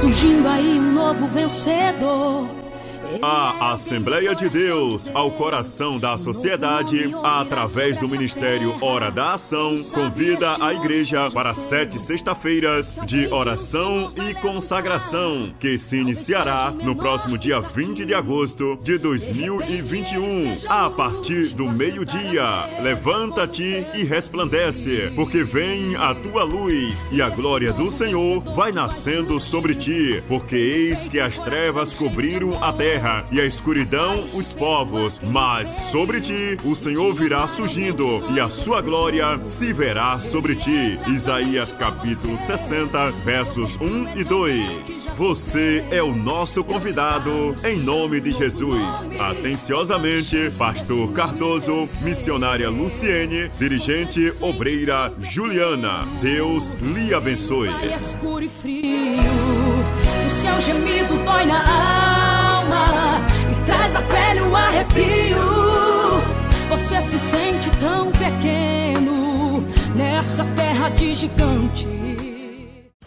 surgindo aí um novo vencedor. A Assembleia de Deus, ao coração da sociedade, através do Ministério Hora da Ação, convida a igreja para sete sexta-feiras de oração e consagração, que se iniciará no próximo dia 20 de agosto de 2021, a partir do meio-dia. Levanta-te e resplandece, porque vem a tua luz e a glória do Senhor vai nascendo sobre ti, porque eis que as trevas cobriram a terra terra e a escuridão os povos, mas sobre ti o Senhor virá surgindo e a sua glória se verá sobre ti. Isaías capítulo 60, versos 1 e 2. Você é o nosso convidado, em nome de Jesus. Atenciosamente, Pastor Cardoso, missionária Luciene, dirigente obreira Juliana. Deus lhe abençoe. Escuro e frio, o seu gemido dói na alma e traz da pele um arrepio. Você se sente tão pequeno nessa terra de gigante.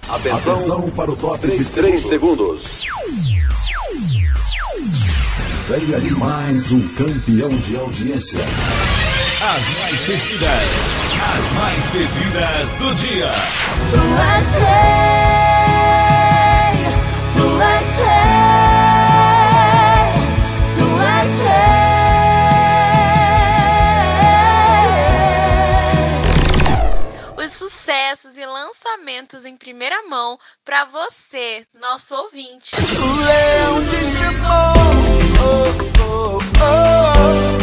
Atenção, Atenção para o top de 3 segundos. Venha de mais um campeão de audiência. As mais pedidas, as mais pedidas do dia. Tu és rei, tu és rei, sucessos e lançamentos em primeira mão para você, nosso ouvinte. O leão te chamou. Oh, oh, oh.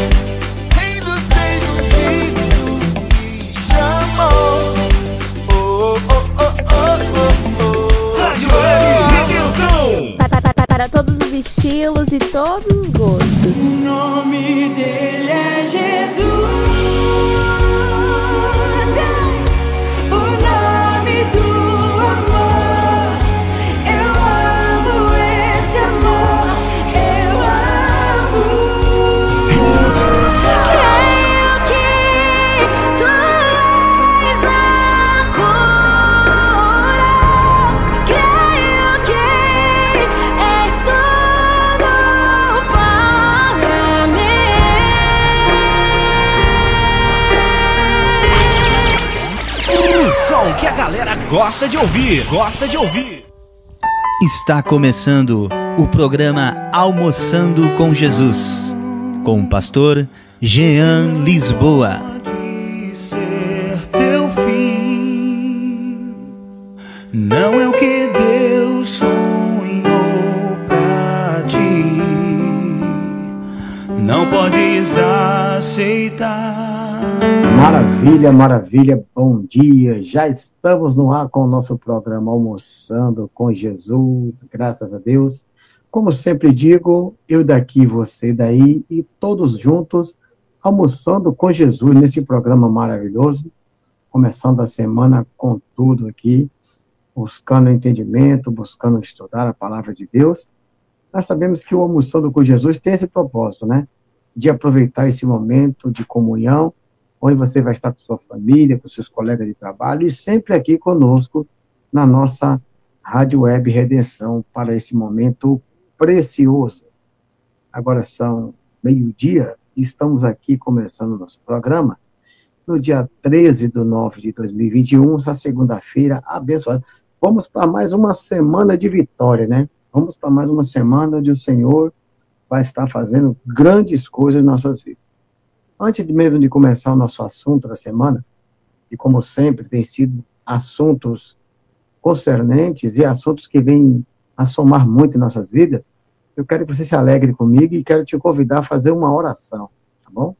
Gosta de ouvir, gosta de ouvir. Está começando o programa Almoçando com Jesus, com o pastor Jean Lisboa. Maravilha, maravilha, bom dia. Já estamos no ar com o nosso programa Almoçando com Jesus, graças a Deus. Como sempre digo, eu daqui, você daí e todos juntos almoçando com Jesus nesse programa maravilhoso. Começando a semana com tudo aqui, buscando entendimento, buscando estudar a palavra de Deus. Nós sabemos que o Almoçando com Jesus tem esse propósito, né? De aproveitar esse momento de comunhão onde você vai estar com sua família, com seus colegas de trabalho e sempre aqui conosco na nossa Rádio Web Redenção para esse momento precioso. Agora são meio-dia e estamos aqui começando nosso programa no dia 13 de 9 de 2021, essa segunda-feira abençoada. Vamos para mais uma semana de vitória, né? Vamos para mais uma semana onde o Senhor vai estar fazendo grandes coisas em nossas vidas. Antes mesmo de começar o nosso assunto da semana, e como sempre tem sido assuntos concernentes e assuntos que vêm a somar muito em nossas vidas, eu quero que você se alegre comigo e quero te convidar a fazer uma oração, tá bom?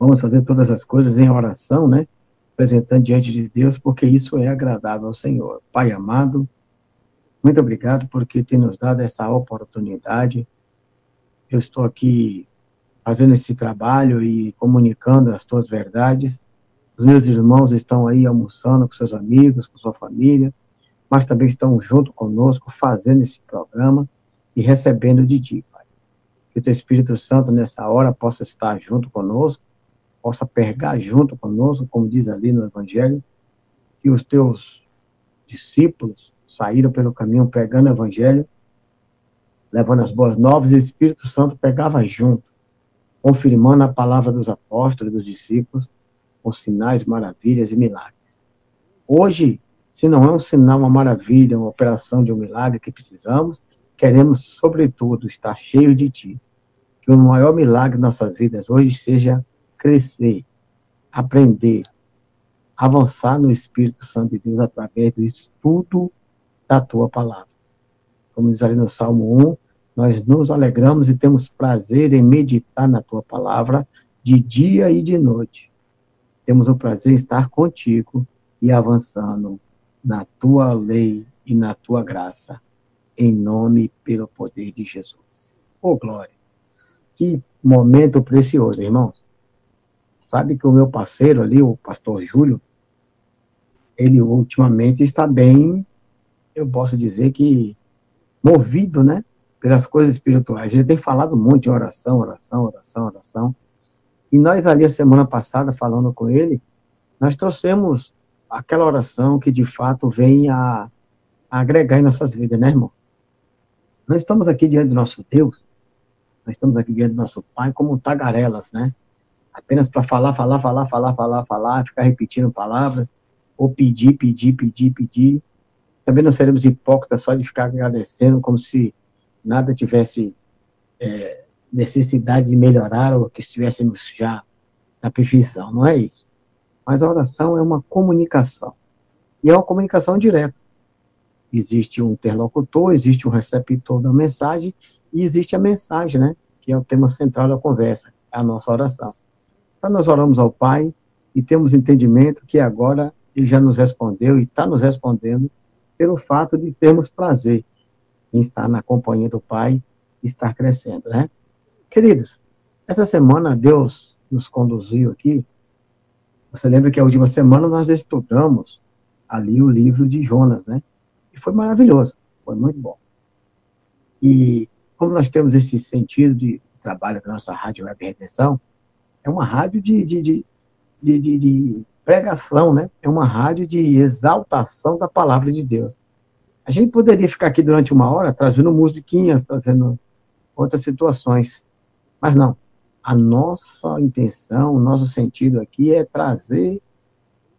Vamos fazer todas as coisas em oração, né? Apresentando diante de Deus, porque isso é agradável ao Senhor. Pai amado, muito obrigado porque tem nos dado essa oportunidade. Eu estou aqui fazendo esse trabalho e comunicando as tuas verdades. Os meus irmãos estão aí almoçando com seus amigos, com sua família, mas também estão junto conosco fazendo esse programa e recebendo de ti, Pai. Que o teu Espírito Santo nessa hora possa estar junto conosco, possa pergar junto conosco, como diz ali no Evangelho, que os teus discípulos saíram pelo caminho pregando o evangelho, levando as boas novas, e o Espírito Santo pegava junto, confirmando a palavra dos apóstolos, dos discípulos, com sinais, maravilhas e milagres. Hoje, se não é um sinal, uma maravilha, uma operação de um milagre que precisamos, queremos, sobretudo, estar cheio de Ti. Que o maior milagre de nossas vidas hoje seja crescer, aprender, avançar no Espírito Santo de Deus através do estudo da Tua palavra. Como diz ali no Salmo 1, nós nos alegramos e temos prazer em meditar na Tua palavra de dia e de noite. Temos o prazer em estar contigo e avançando na Tua lei e na Tua graça em nome e pelo poder de Jesus. Oh, glória! Que momento precioso, irmãos. Sabe que o meu parceiro ali, o pastor Júlio, ele ultimamente está bem, eu posso dizer que movido, né? Pelas coisas espirituais. Ele tem falado muito em oração, oração, oração, oração. E nós ali, a semana passada, falando com ele, nós trouxemos aquela oração que de fato vem a, a agregar em nossas vidas, né, irmão? Nós estamos aqui diante do nosso Deus, nós estamos aqui diante do nosso Pai como tagarelas, né? Apenas para falar, falar, falar, falar, falar, falar, ficar repetindo palavras, ou pedir, pedir, pedir, pedir. Também não seremos hipócritas só de ficar agradecendo como se nada tivesse é, necessidade de melhorar ou que estivéssemos já na perfeição. Não é isso. Mas a oração é uma comunicação. E é uma comunicação direta existe um interlocutor, existe um receptor da mensagem e existe a mensagem, né? Que é o tema central da conversa, a nossa oração. Então nós oramos ao Pai e temos entendimento que agora ele já nos respondeu e está nos respondendo pelo fato de termos prazer em estar na companhia do Pai e estar crescendo, né? Queridos, essa semana Deus nos conduziu aqui. Você lembra que a última semana nós estudamos ali o livro de Jonas, né? foi maravilhoso, foi muito bom. E como nós temos esse sentido de trabalho com a nossa rádio Web Redenção, é uma rádio de, de, de, de, de pregação, né? É uma rádio de exaltação da palavra de Deus. A gente poderia ficar aqui durante uma hora trazendo musiquinhas, trazendo outras situações, mas não. A nossa intenção, o nosso sentido aqui é trazer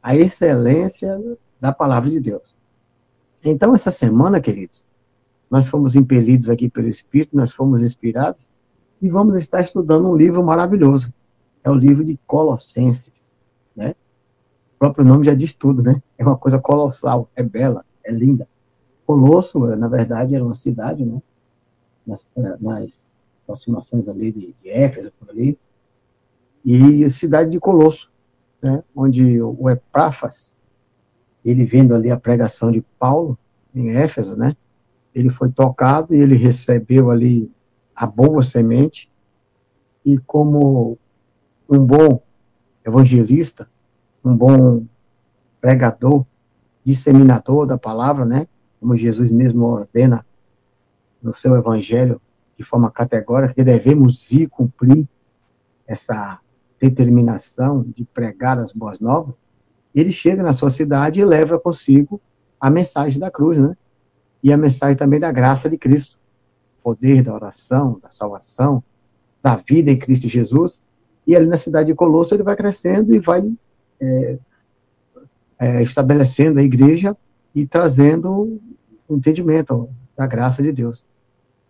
a excelência da palavra de Deus. Então, essa semana, queridos, nós fomos impelidos aqui pelo Espírito, nós fomos inspirados e vamos estar estudando um livro maravilhoso. É o livro de Colossenses, né? O próprio nome já diz tudo, né? É uma coisa colossal, é bela, é linda. Colosso, na verdade, era uma cidade, né? Nas, nas aproximações ali de, de Éfeso, por ali. E a cidade de Colosso, né? Onde o Epáfras, ele vendo ali a pregação de Paulo em Éfeso, né? Ele foi tocado e ele recebeu ali a boa semente e como um bom evangelista, um bom pregador, disseminador da palavra, né? Como Jesus mesmo ordena no seu evangelho de forma categórica que devemos ir cumprir essa determinação de pregar as boas novas ele chega na sua cidade e leva consigo a mensagem da cruz, né? E a mensagem também da graça de Cristo. O poder da oração, da salvação, da vida em Cristo Jesus. E ali na cidade de Colosso ele vai crescendo e vai é, é, estabelecendo a igreja e trazendo o entendimento da graça de Deus.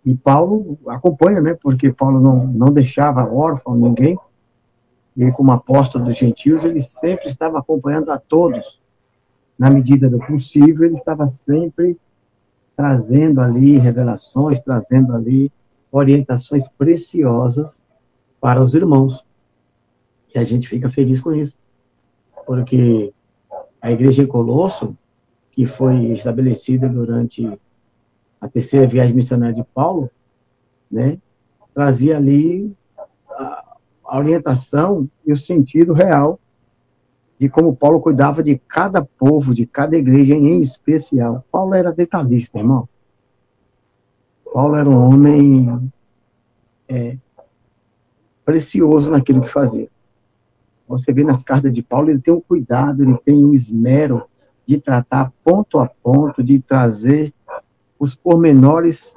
E Paulo acompanha, né? Porque Paulo não, não deixava órfão ninguém, e como apóstolo dos gentios, ele sempre estava acompanhando a todos. Na medida do possível, ele estava sempre trazendo ali revelações, trazendo ali orientações preciosas para os irmãos. E a gente fica feliz com isso. Porque a igreja em Colosso, que foi estabelecida durante a terceira viagem missionária de Paulo, né, trazia ali a orientação e o sentido real de como Paulo cuidava de cada povo, de cada igreja em especial. Paulo era detalhista, irmão. Paulo era um homem é, precioso naquilo que fazia. Você vê nas cartas de Paulo, ele tem um cuidado, ele tem um esmero de tratar ponto a ponto, de trazer os pormenores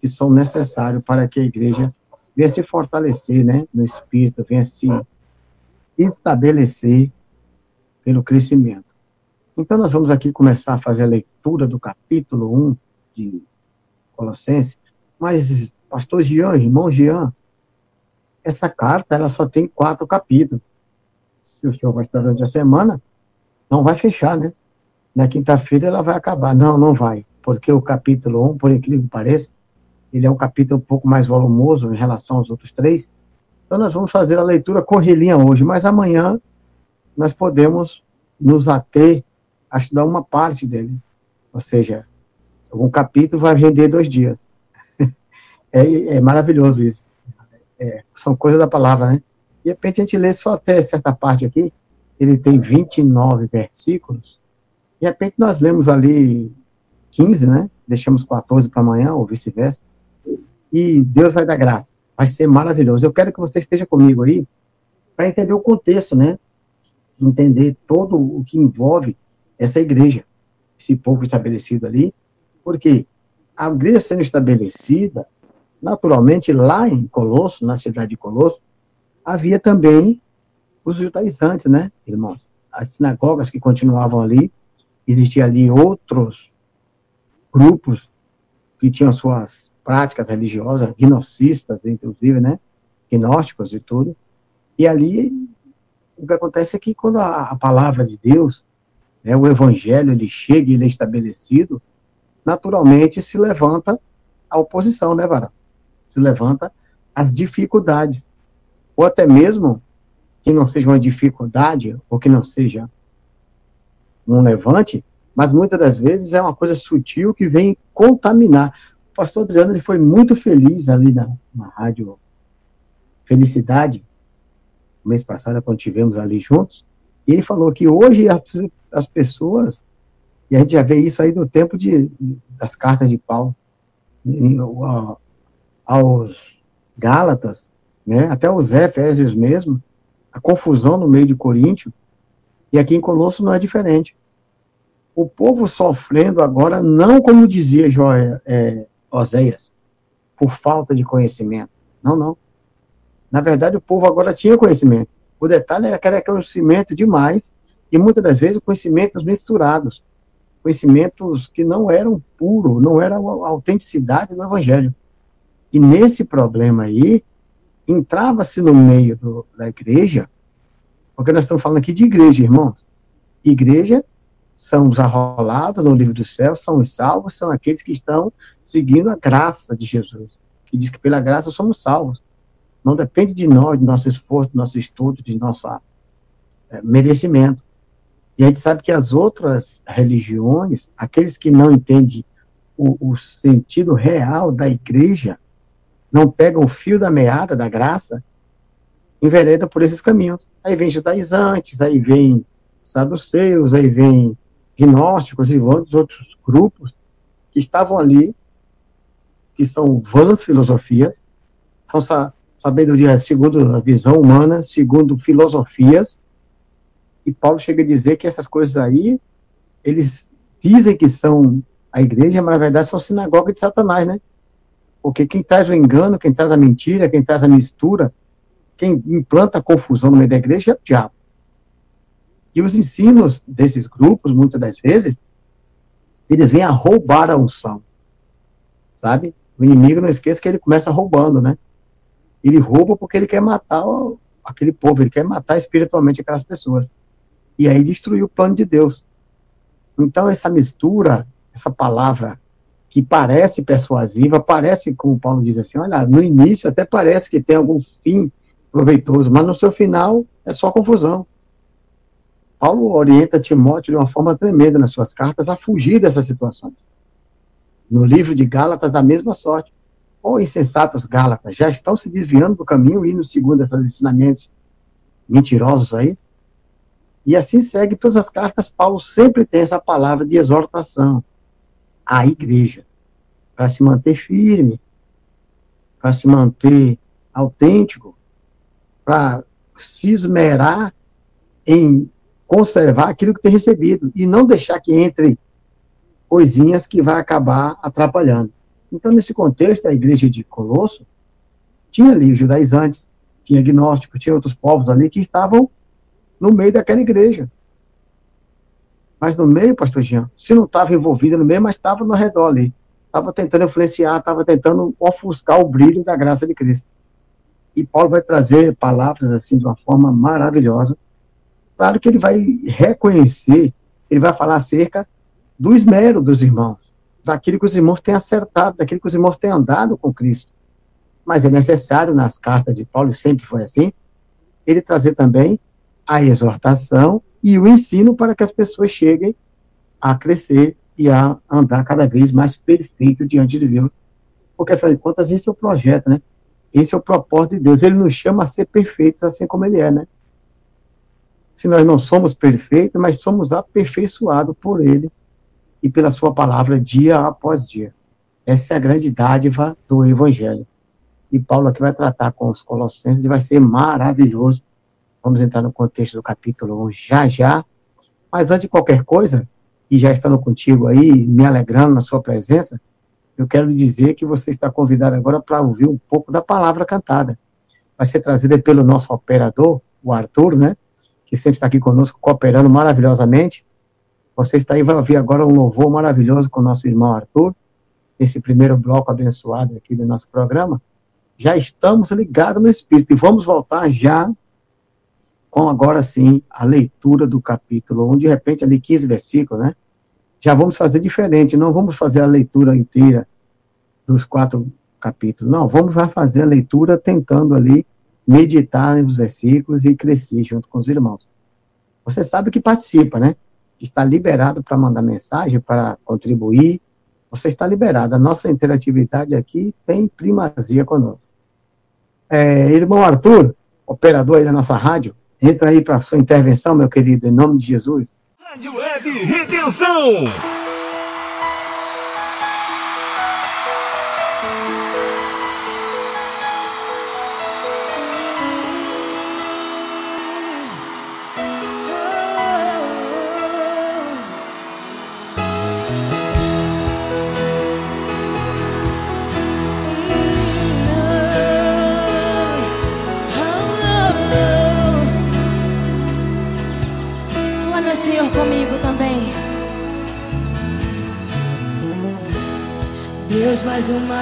que são necessários para que a igreja venha se fortalecer, né, no espírito, venha se estabelecer pelo crescimento. Então, nós vamos aqui começar a fazer a leitura do capítulo 1 de Colossenses, mas, pastor Jean, irmão Jean, essa carta, ela só tem quatro capítulos. Se o senhor vai estar durante a semana, não vai fechar, né? Na quinta-feira ela vai acabar. Não, não vai. Porque o capítulo 1, por incrível que pareça, ele é um capítulo um pouco mais volumoso em relação aos outros três. Então nós vamos fazer a leitura correlinha hoje, mas amanhã nós podemos nos ater a estudar uma parte dele. Ou seja, um capítulo vai render dois dias. é, é, maravilhoso isso. É, são coisas da palavra, né? De repente a gente lê só até certa parte aqui, ele tem 29 versículos, de repente nós lemos ali 15, né? Deixamos 14 para amanhã, ou vice-versa, e Deus vai dar graça. Vai ser maravilhoso. Eu quero que você esteja comigo aí, para entender o contexto, né? Entender todo o que envolve essa igreja, esse povo estabelecido ali, porque a igreja sendo estabelecida, naturalmente, lá em Colosso, na cidade de Colosso, havia também os judaizantes, né, irmãos? As sinagogas que continuavam ali, existiam ali outros grupos que tinham suas práticas religiosas, gnocistas, inclusive, né, gnósticos e tudo, e ali o que acontece é que quando a, a palavra de Deus né, o evangelho ele chega e ele é estabelecido, naturalmente se levanta a oposição, né, Varão? Se levanta as dificuldades. Ou até mesmo que não seja uma dificuldade, ou que não seja um levante, mas muitas das vezes é uma coisa sutil que vem contaminar. O pastor Adriano ele foi muito feliz ali na, na rádio Felicidade, mês passado, quando tivemos ali juntos, e ele falou que hoje as, as pessoas, e a gente já vê isso aí no tempo de, das cartas de Paulo, em, a, aos Gálatas, né, até os Efésios mesmo, a confusão no meio de Coríntio, e aqui em Colosso não é diferente. O povo sofrendo agora, não como dizia Joé, é, Oséias, por falta de conhecimento. Não, não. Na verdade, o povo agora tinha conhecimento. O detalhe era que era conhecimento demais e muitas das vezes conhecimentos misturados, conhecimentos que não eram puros, não eram a autenticidade do evangelho. E nesse problema aí, entrava-se no meio do, da igreja, porque nós estamos falando aqui de igreja, irmãos. Igreja são os arrolados no livro do céu, são os salvos, são aqueles que estão seguindo a graça de Jesus, que diz que pela graça somos salvos. Não depende de nós, de nosso esforço, de nosso estudo, de nosso é, merecimento. E a gente sabe que as outras religiões, aqueles que não entendem o, o sentido real da igreja, não pegam o fio da meada da graça, enveredam por esses caminhos. Aí vem judaizantes, aí vem saduceus, aí vem gnósticos e outros grupos que estavam ali, que são vãs filosofias, são sabedoria segundo a visão humana, segundo filosofias, e Paulo chega a dizer que essas coisas aí, eles dizem que são a igreja, mas na verdade são sinagoga de Satanás, né? Porque quem traz o engano, quem traz a mentira, quem traz a mistura, quem implanta confusão no meio da igreja é o diabo. E os ensinos desses grupos, muitas das vezes, eles vêm a roubar a unção. Sabe? O inimigo, não esqueça que ele começa roubando, né? Ele rouba porque ele quer matar aquele povo, ele quer matar espiritualmente aquelas pessoas. E aí destruir o plano de Deus. Então, essa mistura, essa palavra que parece persuasiva, parece, como Paulo diz assim, olha, no início até parece que tem algum fim proveitoso, mas no seu final é só confusão. Paulo orienta Timóteo de uma forma tremenda nas suas cartas a fugir dessas situações. No livro de Gálatas, da mesma sorte. Ou insensatos Gálatas, já estão se desviando do caminho e indo segundo esses ensinamentos mentirosos aí? E assim segue todas as cartas, Paulo sempre tem essa palavra de exortação à igreja, para se manter firme, para se manter autêntico, para se esmerar em conservar aquilo que tem recebido e não deixar que entre coisinhas que vai acabar atrapalhando. Então, nesse contexto, a igreja de Colosso tinha ali judaizantes, tinha gnósticos, tinha outros povos ali que estavam no meio daquela igreja. Mas no meio, pastor Jean, se não estava envolvido no meio, mas estava no redor ali. Estava tentando influenciar, estava tentando ofuscar o brilho da graça de Cristo. E Paulo vai trazer palavras assim de uma forma maravilhosa. Claro que ele vai reconhecer, ele vai falar acerca do esmero dos irmãos, daquilo que os irmãos têm acertado, daquilo que os irmãos têm andado com Cristo. Mas é necessário, nas cartas de Paulo, sempre foi assim, ele trazer também a exortação e o ensino para que as pessoas cheguem a crescer e a andar cada vez mais perfeito diante de Deus. Porque, afinal de contas, esse é o projeto, né? Esse é o propósito de Deus. Ele nos chama a ser perfeitos assim como Ele é, né? Se nós não somos perfeitos, mas somos aperfeiçoados por Ele e pela Sua palavra dia após dia. Essa é a grande dádiva do Evangelho. E Paulo aqui vai tratar com os Colossenses e vai ser maravilhoso. Vamos entrar no contexto do capítulo 1 já já. Mas antes de qualquer coisa, e já estando contigo aí, me alegrando na sua presença, eu quero lhe dizer que você está convidado agora para ouvir um pouco da palavra cantada. Vai ser trazida pelo nosso operador, o Arthur, né? Que sempre está aqui conosco, cooperando maravilhosamente. Você está aí, vai ouvir agora um louvor maravilhoso com o nosso irmão Arthur, nesse primeiro bloco abençoado aqui do nosso programa. Já estamos ligados no Espírito e vamos voltar já com agora sim a leitura do capítulo 1, de repente ali 15 versículos, né? Já vamos fazer diferente, não vamos fazer a leitura inteira dos quatro capítulos, não, vamos já fazer a leitura tentando ali meditar nos versículos e crescer junto com os irmãos. Você sabe que participa, né? Está liberado para mandar mensagem, para contribuir, você está liberado. A nossa interatividade aqui tem primazia conosco. É, irmão Arthur, operador aí da nossa rádio, entra aí para sua intervenção, meu querido, em nome de Jesus. Rádio Web Redenção.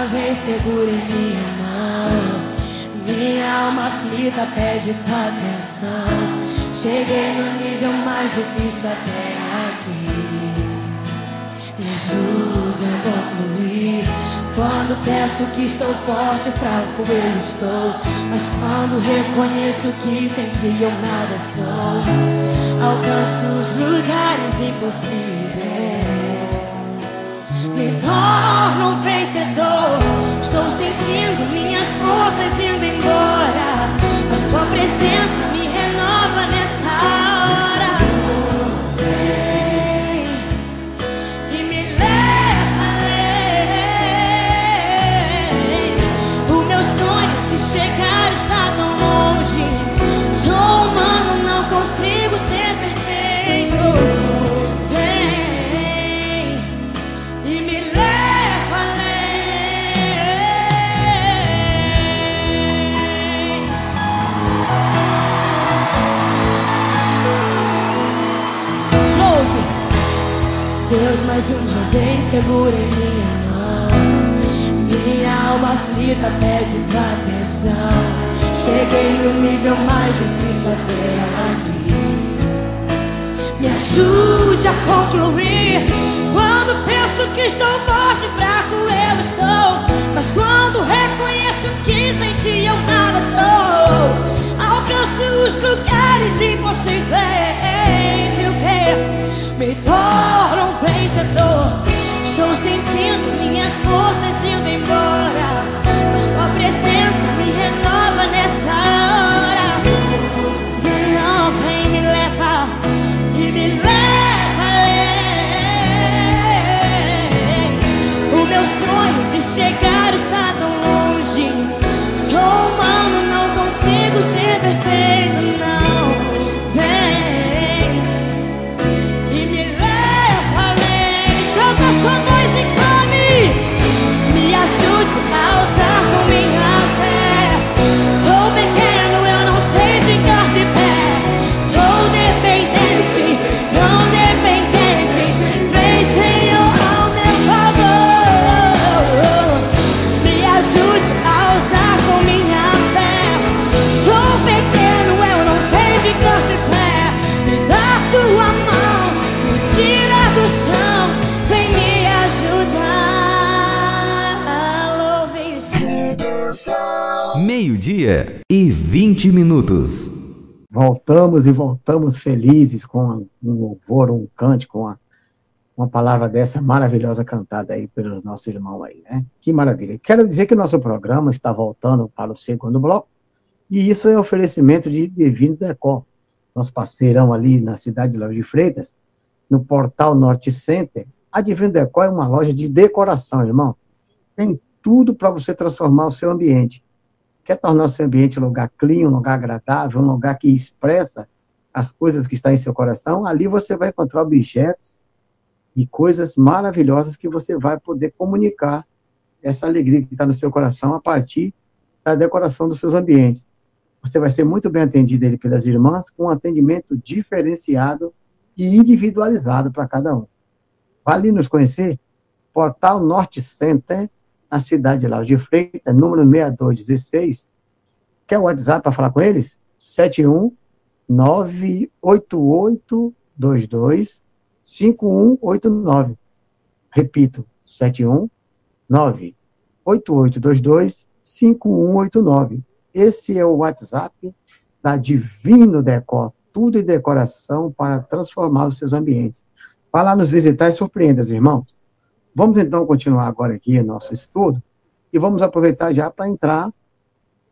Vez segura em minha mão. Minha alma aflita pede tua atenção. Cheguei no nível mais difícil até aqui. Me ajude a concluir. Quando peço que estou forte, fraco eu estou. Mas quando reconheço que sem ti eu nada sou, alcanço os lugares impossíveis torno um vencedor. Estou sentindo minhas forças indo embora, mas tua presença me mais uma vez segura em minha mão. Minha alma aflita pede tua atenção. Cheguei no nível mais difícil até aqui. Me ajude a concluir. Quando penso que estou forte, fraco eu estou. Mas quando reconheço que sem ti eu nada estou. Alcanço os lugares impossíveis. E o que? me torna um vencedor. Estou sentindo minhas forças indo embora, mas tua 20 minutos. Voltamos e voltamos felizes com um louvor, um cântico, uma, uma palavra dessa maravilhosa cantada aí pelos nossos irmãos aí, né? Que maravilha. Quero dizer que o nosso programa está voltando para o segundo bloco, e isso é oferecimento de Divino Decor, nosso parceirão ali na cidade de de Freitas, no portal Norte Center. A Divino Decor é uma loja de decoração, irmão. Tem tudo para você transformar o seu ambiente. Quer tornar o seu ambiente um lugar clean, um lugar agradável, um lugar que expressa as coisas que estão em seu coração? Ali você vai encontrar objetos e coisas maravilhosas que você vai poder comunicar essa alegria que está no seu coração a partir da decoração dos seus ambientes. Você vai ser muito bem atendido ali pelas irmãs, com um atendimento diferenciado e individualizado para cada um. Vale nos conhecer? Portal Norte Center, na cidade de Lauro de Freitas, número 6216. Quer o WhatsApp para falar com eles? 71 98822 5189. Repito, 71 98822 5189. Esse é o WhatsApp da Divino Decor, tudo em decoração para transformar os seus ambientes. Vá lá nos visitar e surpreenda, irmãos. Vamos então continuar agora aqui nosso estudo e vamos aproveitar já para entrar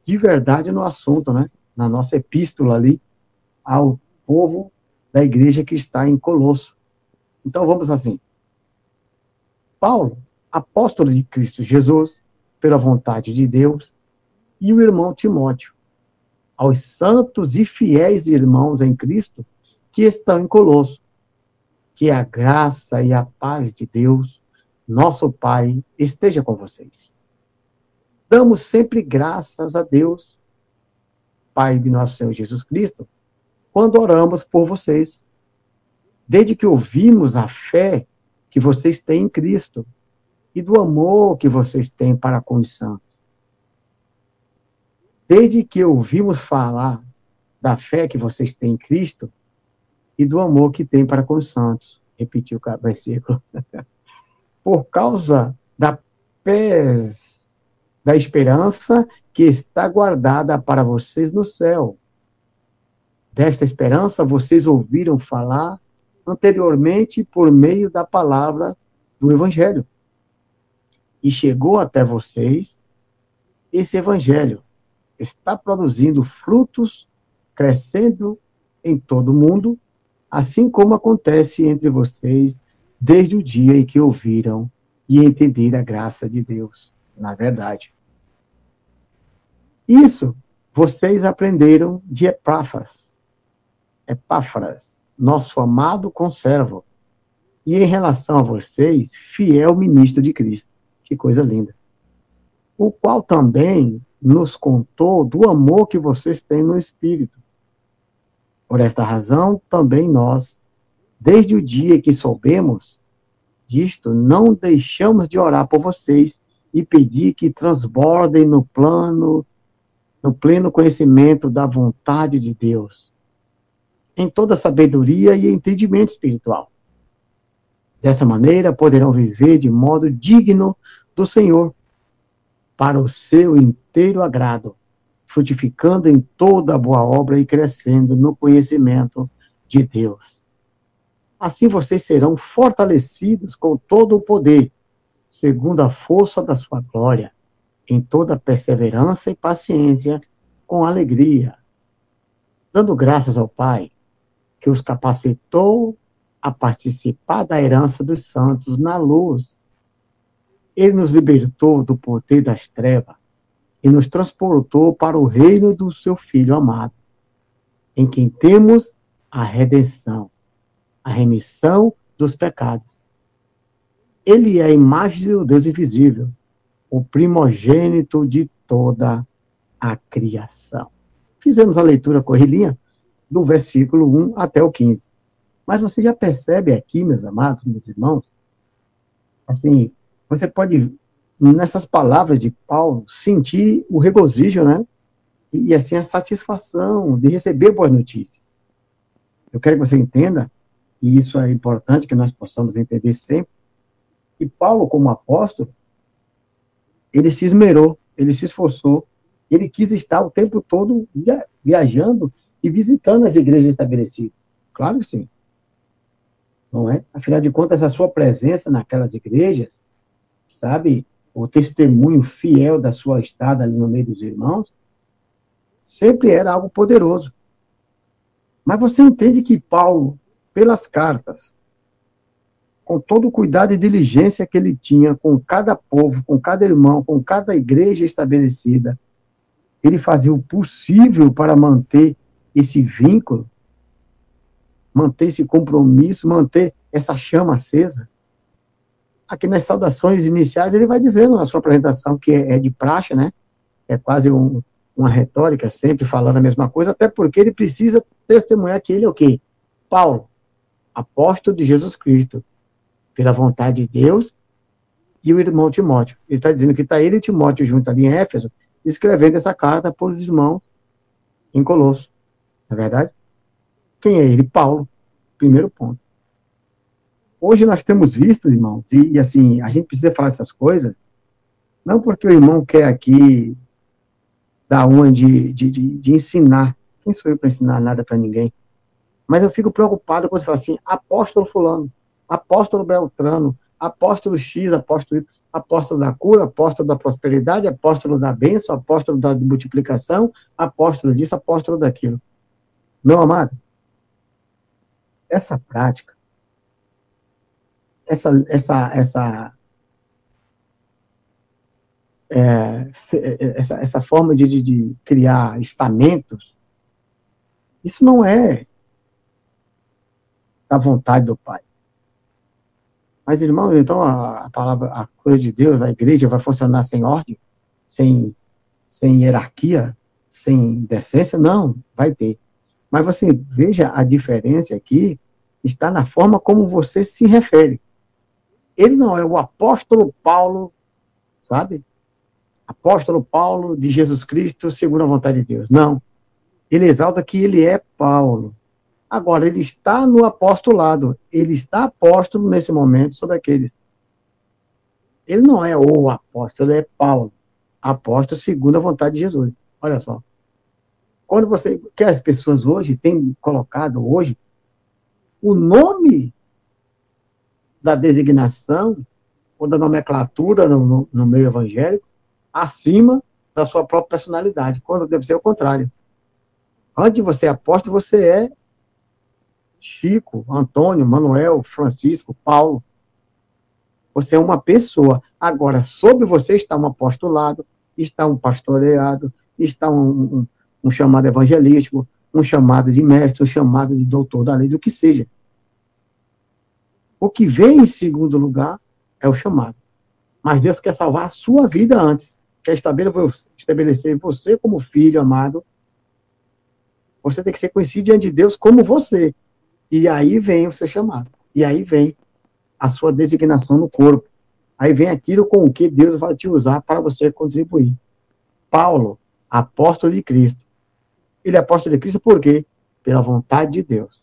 de verdade no assunto, né? Na nossa epístola ali ao povo da igreja que está em Colosso. Então vamos assim. Paulo, apóstolo de Cristo Jesus, pela vontade de Deus, e o irmão Timóteo, aos santos e fiéis irmãos em Cristo que estão em Colosso. Que a graça e a paz de Deus nosso Pai esteja com vocês. Damos sempre graças a Deus, Pai de nosso Senhor Jesus Cristo, quando oramos por vocês. Desde que ouvimos a fé que vocês têm em Cristo e do amor que vocês têm para com os santos. Desde que ouvimos falar da fé que vocês têm em Cristo e do amor que têm para com os santos. Repetiu o versículo. por causa da pés da esperança que está guardada para vocês no céu. Desta esperança vocês ouviram falar anteriormente por meio da palavra do Evangelho. E chegou até vocês esse Evangelho. Está produzindo frutos, crescendo em todo o mundo, assim como acontece entre vocês desde o dia em que ouviram e entenderam a graça de Deus, na verdade. Isso vocês aprenderam de Epáfras, Epáfras, nosso amado conservo, e em relação a vocês, fiel ministro de Cristo. Que coisa linda. O qual também nos contou do amor que vocês têm no Espírito. Por esta razão, também nós, Desde o dia que soubemos disto, não deixamos de orar por vocês e pedir que transbordem no plano, no pleno conhecimento da vontade de Deus, em toda sabedoria e entendimento espiritual. Dessa maneira, poderão viver de modo digno do Senhor, para o seu inteiro agrado, frutificando em toda boa obra e crescendo no conhecimento de Deus. Assim vocês serão fortalecidos com todo o poder, segundo a força da sua glória, em toda perseverança e paciência, com alegria, dando graças ao Pai, que os capacitou a participar da herança dos santos na luz. Ele nos libertou do poder das trevas e nos transportou para o reino do seu Filho amado, em quem temos a redenção a remissão dos pecados. Ele é a imagem do Deus invisível, o primogênito de toda a criação. Fizemos a leitura correlinha do versículo 1 até o 15. Mas você já percebe aqui, meus amados, meus irmãos, assim, você pode, nessas palavras de Paulo, sentir o regozijo, né? E, assim, a satisfação de receber boas notícias. Eu quero que você entenda e isso é importante que nós possamos entender sempre, e Paulo, como apóstolo, ele se esmerou, ele se esforçou Ele quis estar o tempo todo via, viajando e visitando as igrejas estabelecidas. Claro que sim. Não é? Afinal de contas, a sua presença naquelas igrejas, sabe, o testemunho fiel da sua estada ali no meio dos irmãos, sempre era algo poderoso. Mas você entende que Paulo, pelas cartas, com todo o cuidado e diligência que ele tinha com cada povo, com cada irmão, com cada igreja estabelecida, ele fazia o possível para manter esse vínculo, manter esse compromisso, manter essa chama acesa. Aqui nas saudações iniciais, ele vai dizendo na sua apresentação, que é, é de praxe, né? É quase um, uma retórica, sempre falando a mesma coisa, até porque ele precisa testemunhar que ele é o quê? Paulo, apóstolo de Jesus Cristo, pela vontade de Deus, e o irmão Timóteo. Ele está dizendo que está ele e Timóteo junto ali em Éfeso, escrevendo essa carta para os irmãos em Colosso. Não é verdade? Quem é ele? Paulo. Primeiro ponto. Hoje nós temos visto, irmãos, e, e assim, a gente precisa falar essas coisas, não porque o irmão quer aqui da uma de, de, de, de ensinar. Quem sou eu para ensinar nada para ninguém? Mas eu fico preocupado quando você fala assim, apóstolo fulano, apóstolo Beltrano, apóstolo X, apóstolo Y, apóstolo da cura, apóstolo da prosperidade, apóstolo da bênção, apóstolo da multiplicação, apóstolo disso, apóstolo daquilo. Meu amado, essa prática, essa, essa, essa é, essa, essa forma de, de, de, criar estamentos, isso não é da vontade do Pai. Mas, irmão, então a, a, palavra, a coisa de Deus, a igreja vai funcionar sem ordem, sem, sem hierarquia, sem decência? Não, vai ter. Mas você veja a diferença aqui, está na forma como você se refere. Ele não é o apóstolo Paulo, sabe? apóstolo Paulo de Jesus Cristo segundo a vontade de Deus. Não. Ele exalta que ele é Paulo. Agora, ele está no apostolado. Ele está apóstolo nesse momento sobre aquele. Ele não é o apóstolo, ele é Paulo. Apóstolo segundo a vontade de Jesus. Olha só. Quando você. Que as pessoas hoje têm colocado hoje o nome da designação ou da nomenclatura no, no, no meio evangélico acima da sua própria personalidade, quando deve ser o contrário. Antes de você é apóstolo, você é Chico, Antônio, Manuel, Francisco, Paulo. Você é uma pessoa. Agora, sobre você está um apostolado, está um pastoreado, está um, um, um chamado evangelístico, um chamado de mestre, um chamado de doutor da lei, do que seja. O que vem em segundo lugar é o chamado. Mas Deus quer salvar a sua vida antes quer estabelecer você como filho amado, você tem que ser conhecido diante de Deus como você. E aí vem o seu chamado. E aí vem a sua designação no corpo. Aí vem aquilo com o que Deus vai te usar para você contribuir. Paulo, apóstolo de Cristo. Ele é apóstolo de Cristo por quê? Pela vontade de Deus.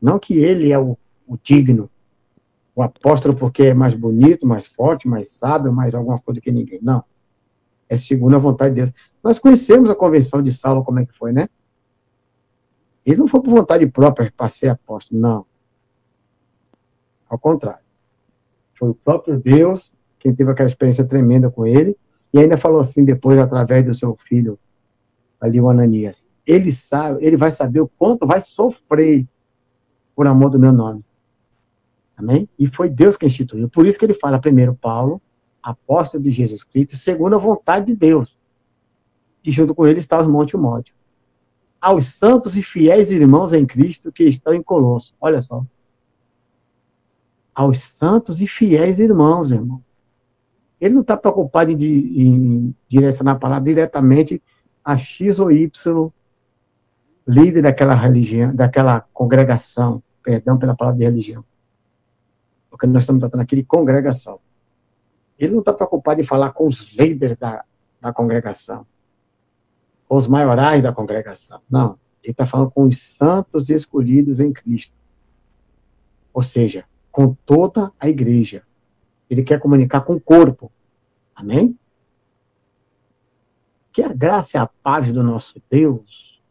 Não que ele é o, o digno, o apóstolo porque é mais bonito, mais forte, mais sábio, mais alguma coisa que ninguém. Não é segundo a vontade de Deus. Nós conhecemos a convenção de Saulo, como é que foi, né? Ele não foi por vontade própria para ser apóstolo, não. Ao contrário. Foi o próprio Deus quem teve aquela experiência tremenda com ele, e ainda falou assim depois, através do seu filho, ali o Ananias. Ele sabe, ele vai saber o quanto vai sofrer por amor do meu nome. Amém? E foi Deus que instituiu. Por isso que ele fala primeiro Paulo, apóstolo de Jesus Cristo, segundo a vontade de Deus. E junto com ele está o irmão Timóteo. Aos santos e fiéis irmãos em Cristo que estão em Colosso. Olha só. Aos santos e fiéis irmãos, irmão. Ele não está preocupado em, em direcionar a palavra diretamente a X ou Y, líder daquela religião, daquela congregação. Perdão pela palavra de religião. Porque nós estamos tratando aqui de congregação. Ele não está preocupado em falar com os líderes da, da congregação, com os maiorais da congregação. Não. Ele está falando com os santos escolhidos em Cristo. Ou seja, com toda a igreja. Ele quer comunicar com o corpo. Amém? Que a graça e a paz do nosso Deus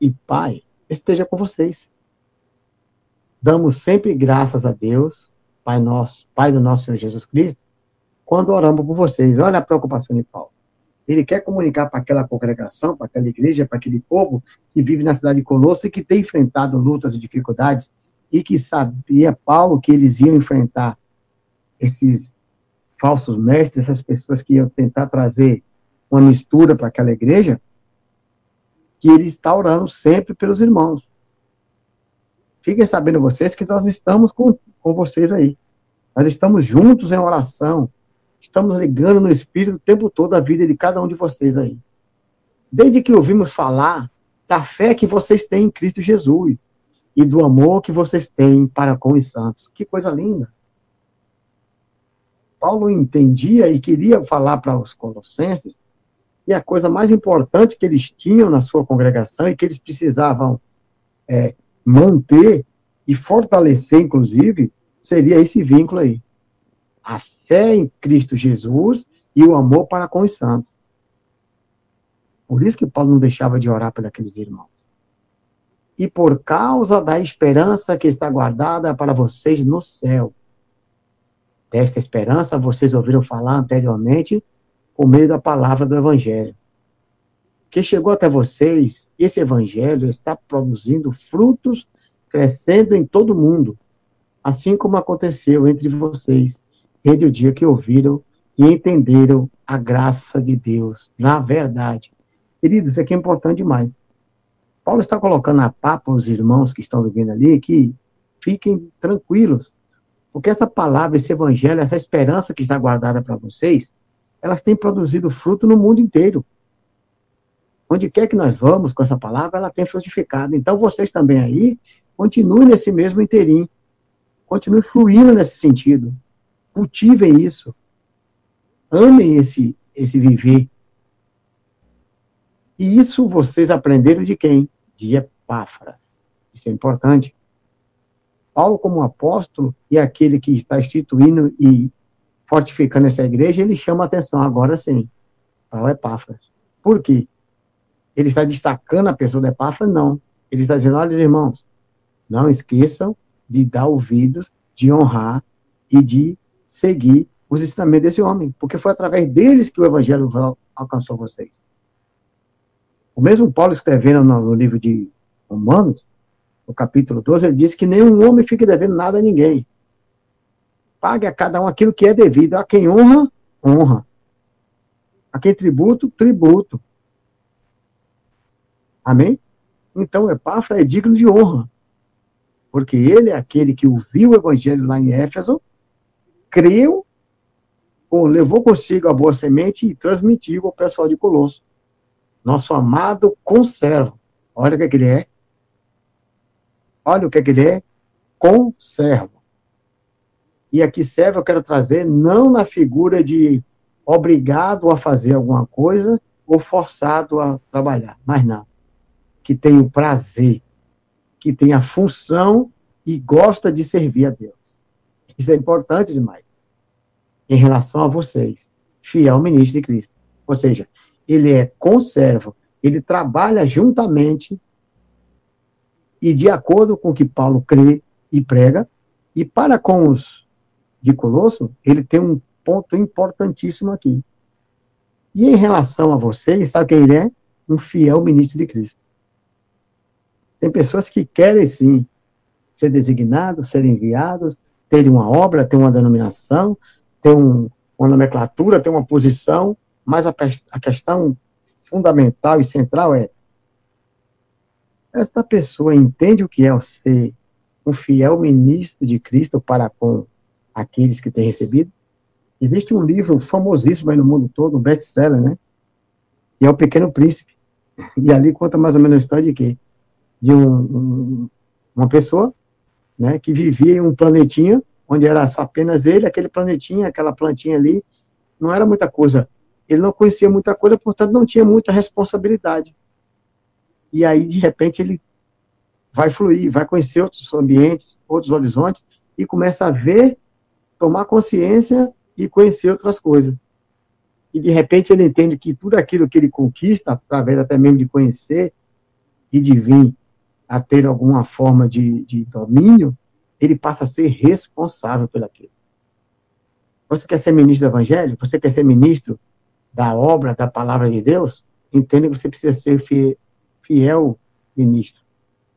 e Pai esteja com vocês. Damos sempre graças a Deus, Pai nosso, Pai do nosso Senhor Jesus Cristo, quando oramos por vocês. Olha a preocupação de Paulo. Ele quer comunicar para aquela congregação, para aquela igreja, para aquele povo que vive na cidade de Colosso e que tem enfrentado lutas e dificuldades e que sabia Paulo que eles iam enfrentar esses falsos mestres, essas pessoas que iam tentar trazer uma mistura para aquela igreja, que ele está orando sempre pelos irmãos. Fiquem sabendo vocês que nós estamos com, com vocês aí. Nós estamos juntos em oração. Estamos ligando no Espírito o tempo todo a vida de cada um de vocês aí. Desde que ouvimos falar da fé que vocês têm em Cristo Jesus e do amor que vocês têm para com os santos. Que coisa linda. Paulo entendia e queria falar para os colossenses que a coisa mais importante que eles tinham na sua congregação e que eles precisavam é, manter e fortalecer, inclusive, seria esse vínculo aí. A fé em Cristo Jesus e o amor para com os santos. Por isso que Paulo não deixava de orar por aqueles irmãos. E por causa da esperança que está guardada para vocês no céu. Desta esperança vocês ouviram falar anteriormente por meio da palavra do Evangelho. Que chegou até vocês, esse Evangelho está produzindo frutos, crescendo em todo o mundo, assim como aconteceu entre vocês, desde o dia que ouviram e entenderam a graça de Deus, na verdade. Queridos, isso aqui é importante demais. Paulo está colocando a papo os irmãos que estão vivendo ali que fiquem tranquilos, porque essa palavra, esse evangelho, essa esperança que está guardada para vocês, elas têm produzido fruto no mundo inteiro. Onde quer que nós vamos com essa palavra, ela tem frutificado. Então, vocês também aí, continuem nesse mesmo inteirinho. Continuem fluindo nesse sentido. Cultivem isso. Amem esse, esse viver. E isso vocês aprenderam de quem? De Epáfras. Isso é importante. Paulo, como apóstolo, e aquele que está instituindo e fortificando essa igreja, ele chama atenção, agora sim, para o Epáfras. Por quê? Ele está destacando a pessoa do Epáfras? Não. Ele está dizendo, olha, irmãos, não esqueçam de dar ouvidos, de honrar e de seguir os ensinamentos desse homem, porque foi através deles que o evangelho alcançou vocês. O mesmo Paulo escrevendo no, livro de Romanos, no capítulo 12, ele diz que nenhum homem fique devendo nada a ninguém. Pague a cada um aquilo que é devido. A quem honra, honra. A quem tributo, tributo. Amém? Então, Epáfra é digno de honra. Porque ele é aquele que ouviu o evangelho lá em Éfeso, creu, levou consigo a boa semente e transmitiu ao pessoal de Colosso. Nosso amado conservo. Olha o que, é que ele é. Olha o que, é que ele é. Conservo. E aqui serve, eu quero trazer, não na figura de obrigado a fazer alguma coisa ou forçado a trabalhar, mas não. Que tem o prazer, que tem a função e gosta de servir a Deus. Isso é importante demais. Em relação a vocês, fiel ministro de Cristo. Ou seja, ele é conservo, ele trabalha juntamente e de acordo com o que Paulo crê e prega, e para com os de Colosso, ele tem um ponto importantíssimo aqui. E em relação a vocês, sabe quem ele é? Um fiel ministro de Cristo. Tem pessoas que querem sim ser designados, ser enviados, terem uma obra, ter uma denominação, ter um, uma nomenclatura, ter uma posição, mas a, a questão fundamental e central é: esta pessoa entende o que é ser um fiel ministro de Cristo para com aqueles que têm recebido. Existe um livro famosíssimo aí no mundo todo, um best-seller, né? Que é O Pequeno Príncipe. E ali conta mais ou menos a história de quê? De um, um, uma pessoa, né, que vivia em um planetinha, onde era apenas ele, aquele planetinha, aquela plantinha ali, não era muita coisa. Ele não conhecia muita coisa, portanto não tinha muita responsabilidade. E aí, de repente, ele vai fluir, vai conhecer outros ambientes, outros horizontes, e começa a ver tomar consciência e conhecer outras coisas. e de repente ele entende que tudo aquilo que ele conquista, através até mesmo de conhecer e de vir a ter alguma forma de, de domínio, ele passa a ser responsável pelo aquilo. Você quer ser ministro do Evangelho? Você quer ser ministro da obra, da palavra de Deus? Entenda que você precisa ser fiel, fiel ministro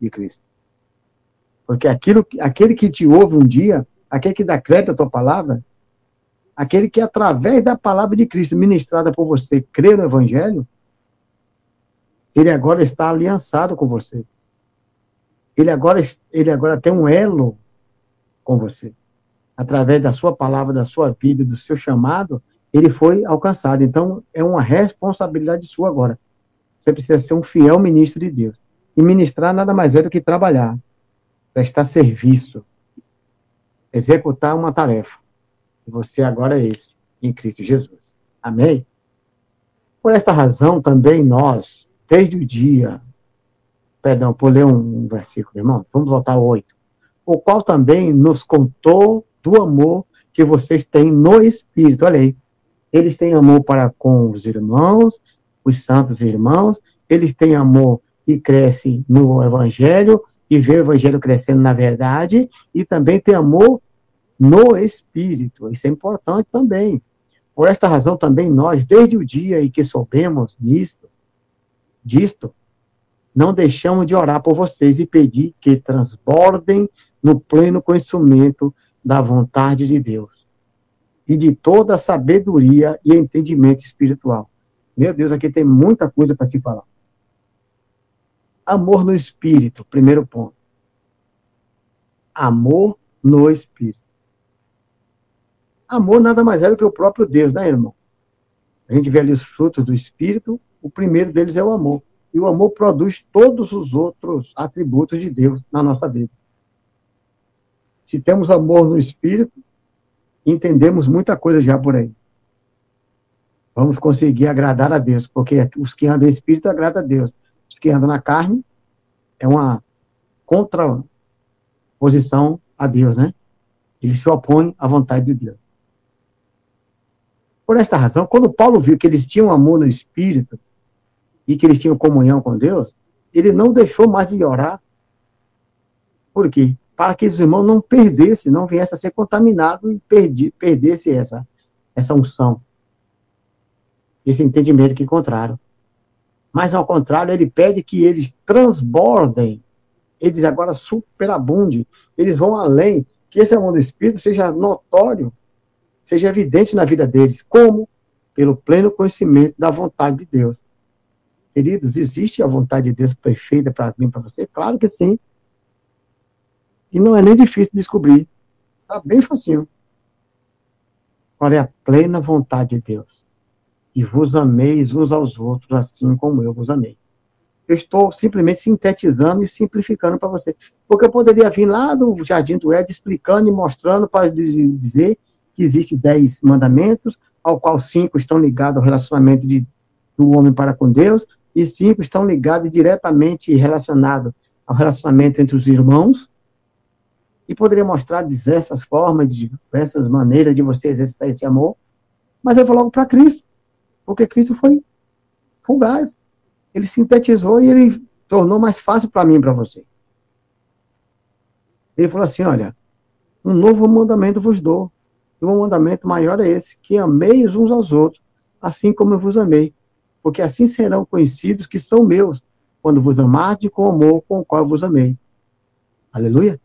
de Cristo. Porque aquilo, aquele que te ouve um dia, aquele que dá crédito à tua palavra, aquele que através da palavra de Cristo ministrada por você crê no Evangelho, ele agora está aliançado com você. Ele agora, ele agora tem um elo com você. Através da sua palavra, da sua vida, do seu chamado, ele foi alcançado. Então, é uma responsabilidade sua agora. Você precisa ser um fiel ministro de Deus. E ministrar nada mais é do que trabalhar, prestar serviço, executar uma tarefa. E você agora é esse, em Cristo Jesus. Amém? Por esta razão, também nós, desde o dia, perdão, por ler um, versículo, irmão, vamos voltar ao 8. O qual também nos contou do amor que vocês têm no Espírito. Olha aí. Eles têm amor para com os irmãos, os santos irmãos, eles têm amor e crescem no Evangelho, e vê o Evangelho crescendo na verdade, e também tem amor no Espírito. Isso é importante também. Por esta razão também nós, desde o dia em que soubemos nisto, disto, não deixamos de orar por vocês e pedir que transbordem no pleno conhecimento da vontade de Deus e de toda a sabedoria e entendimento espiritual meu Deus, aqui tem muita coisa para se falar. Amor no espírito, primeiro ponto. Amor no espírito. Amor nada mais é do que o próprio Deus, né, irmão? A gente vê ali os frutos do espírito, o primeiro deles é o amor. E o amor produz todos os outros atributos de Deus na nossa vida. Se temos amor no espírito, entendemos muita coisa já por aí vamos conseguir agradar a Deus, porque os que andam em espírito agradam a Deus. Os que andam na carne é uma contraposição a Deus, né? Eles se opõem à vontade de Deus. Por esta razão, quando Paulo viu que eles tinham amor no espírito e que eles tinham comunhão com Deus, ele não deixou mais de orar. Por quê? Para que os irmãos não perdessem, não viessem a ser contaminados e perdi, perdesse essa, essa unção esse entendimento que encontraram. Mas, ao contrário, ele pede que eles transbordem, eles agora superabundem, eles vão além, que esse amor do Espírito seja notório, seja evidente na vida deles. Como? Pelo pleno conhecimento da vontade de Deus. Queridos, existe a vontade de Deus perfeita para mim, para você? Claro que sim. E não é nem difícil descobrir. Está bem facinho. Qual é a plena vontade de Deus? e vos ameis uns aos outros, assim como eu vos amei. Eu estou simplesmente sintetizando e simplificando para você. Porque eu poderia vir lá do Jardim do Éden explicando e mostrando para dizer que existem dez mandamentos, ao qual cinco estão ligados ao relacionamento de, do homem para com Deus, e cinco estão ligados diretamente relacionados ao relacionamento entre os irmãos, e poderia mostrar diversas formas, diversas maneiras de você exercitar esse amor, mas eu vou logo para Cristo. Porque Cristo foi fugaz. Ele sintetizou e ele tornou mais fácil para mim e para você. Ele falou assim: olha, um novo mandamento vos dou. E um mandamento maior é esse: que ameis uns aos outros, assim como eu vos amei. Porque assim serão conhecidos que são meus, quando vos amarde com o amor com o qual vos amei. Aleluia.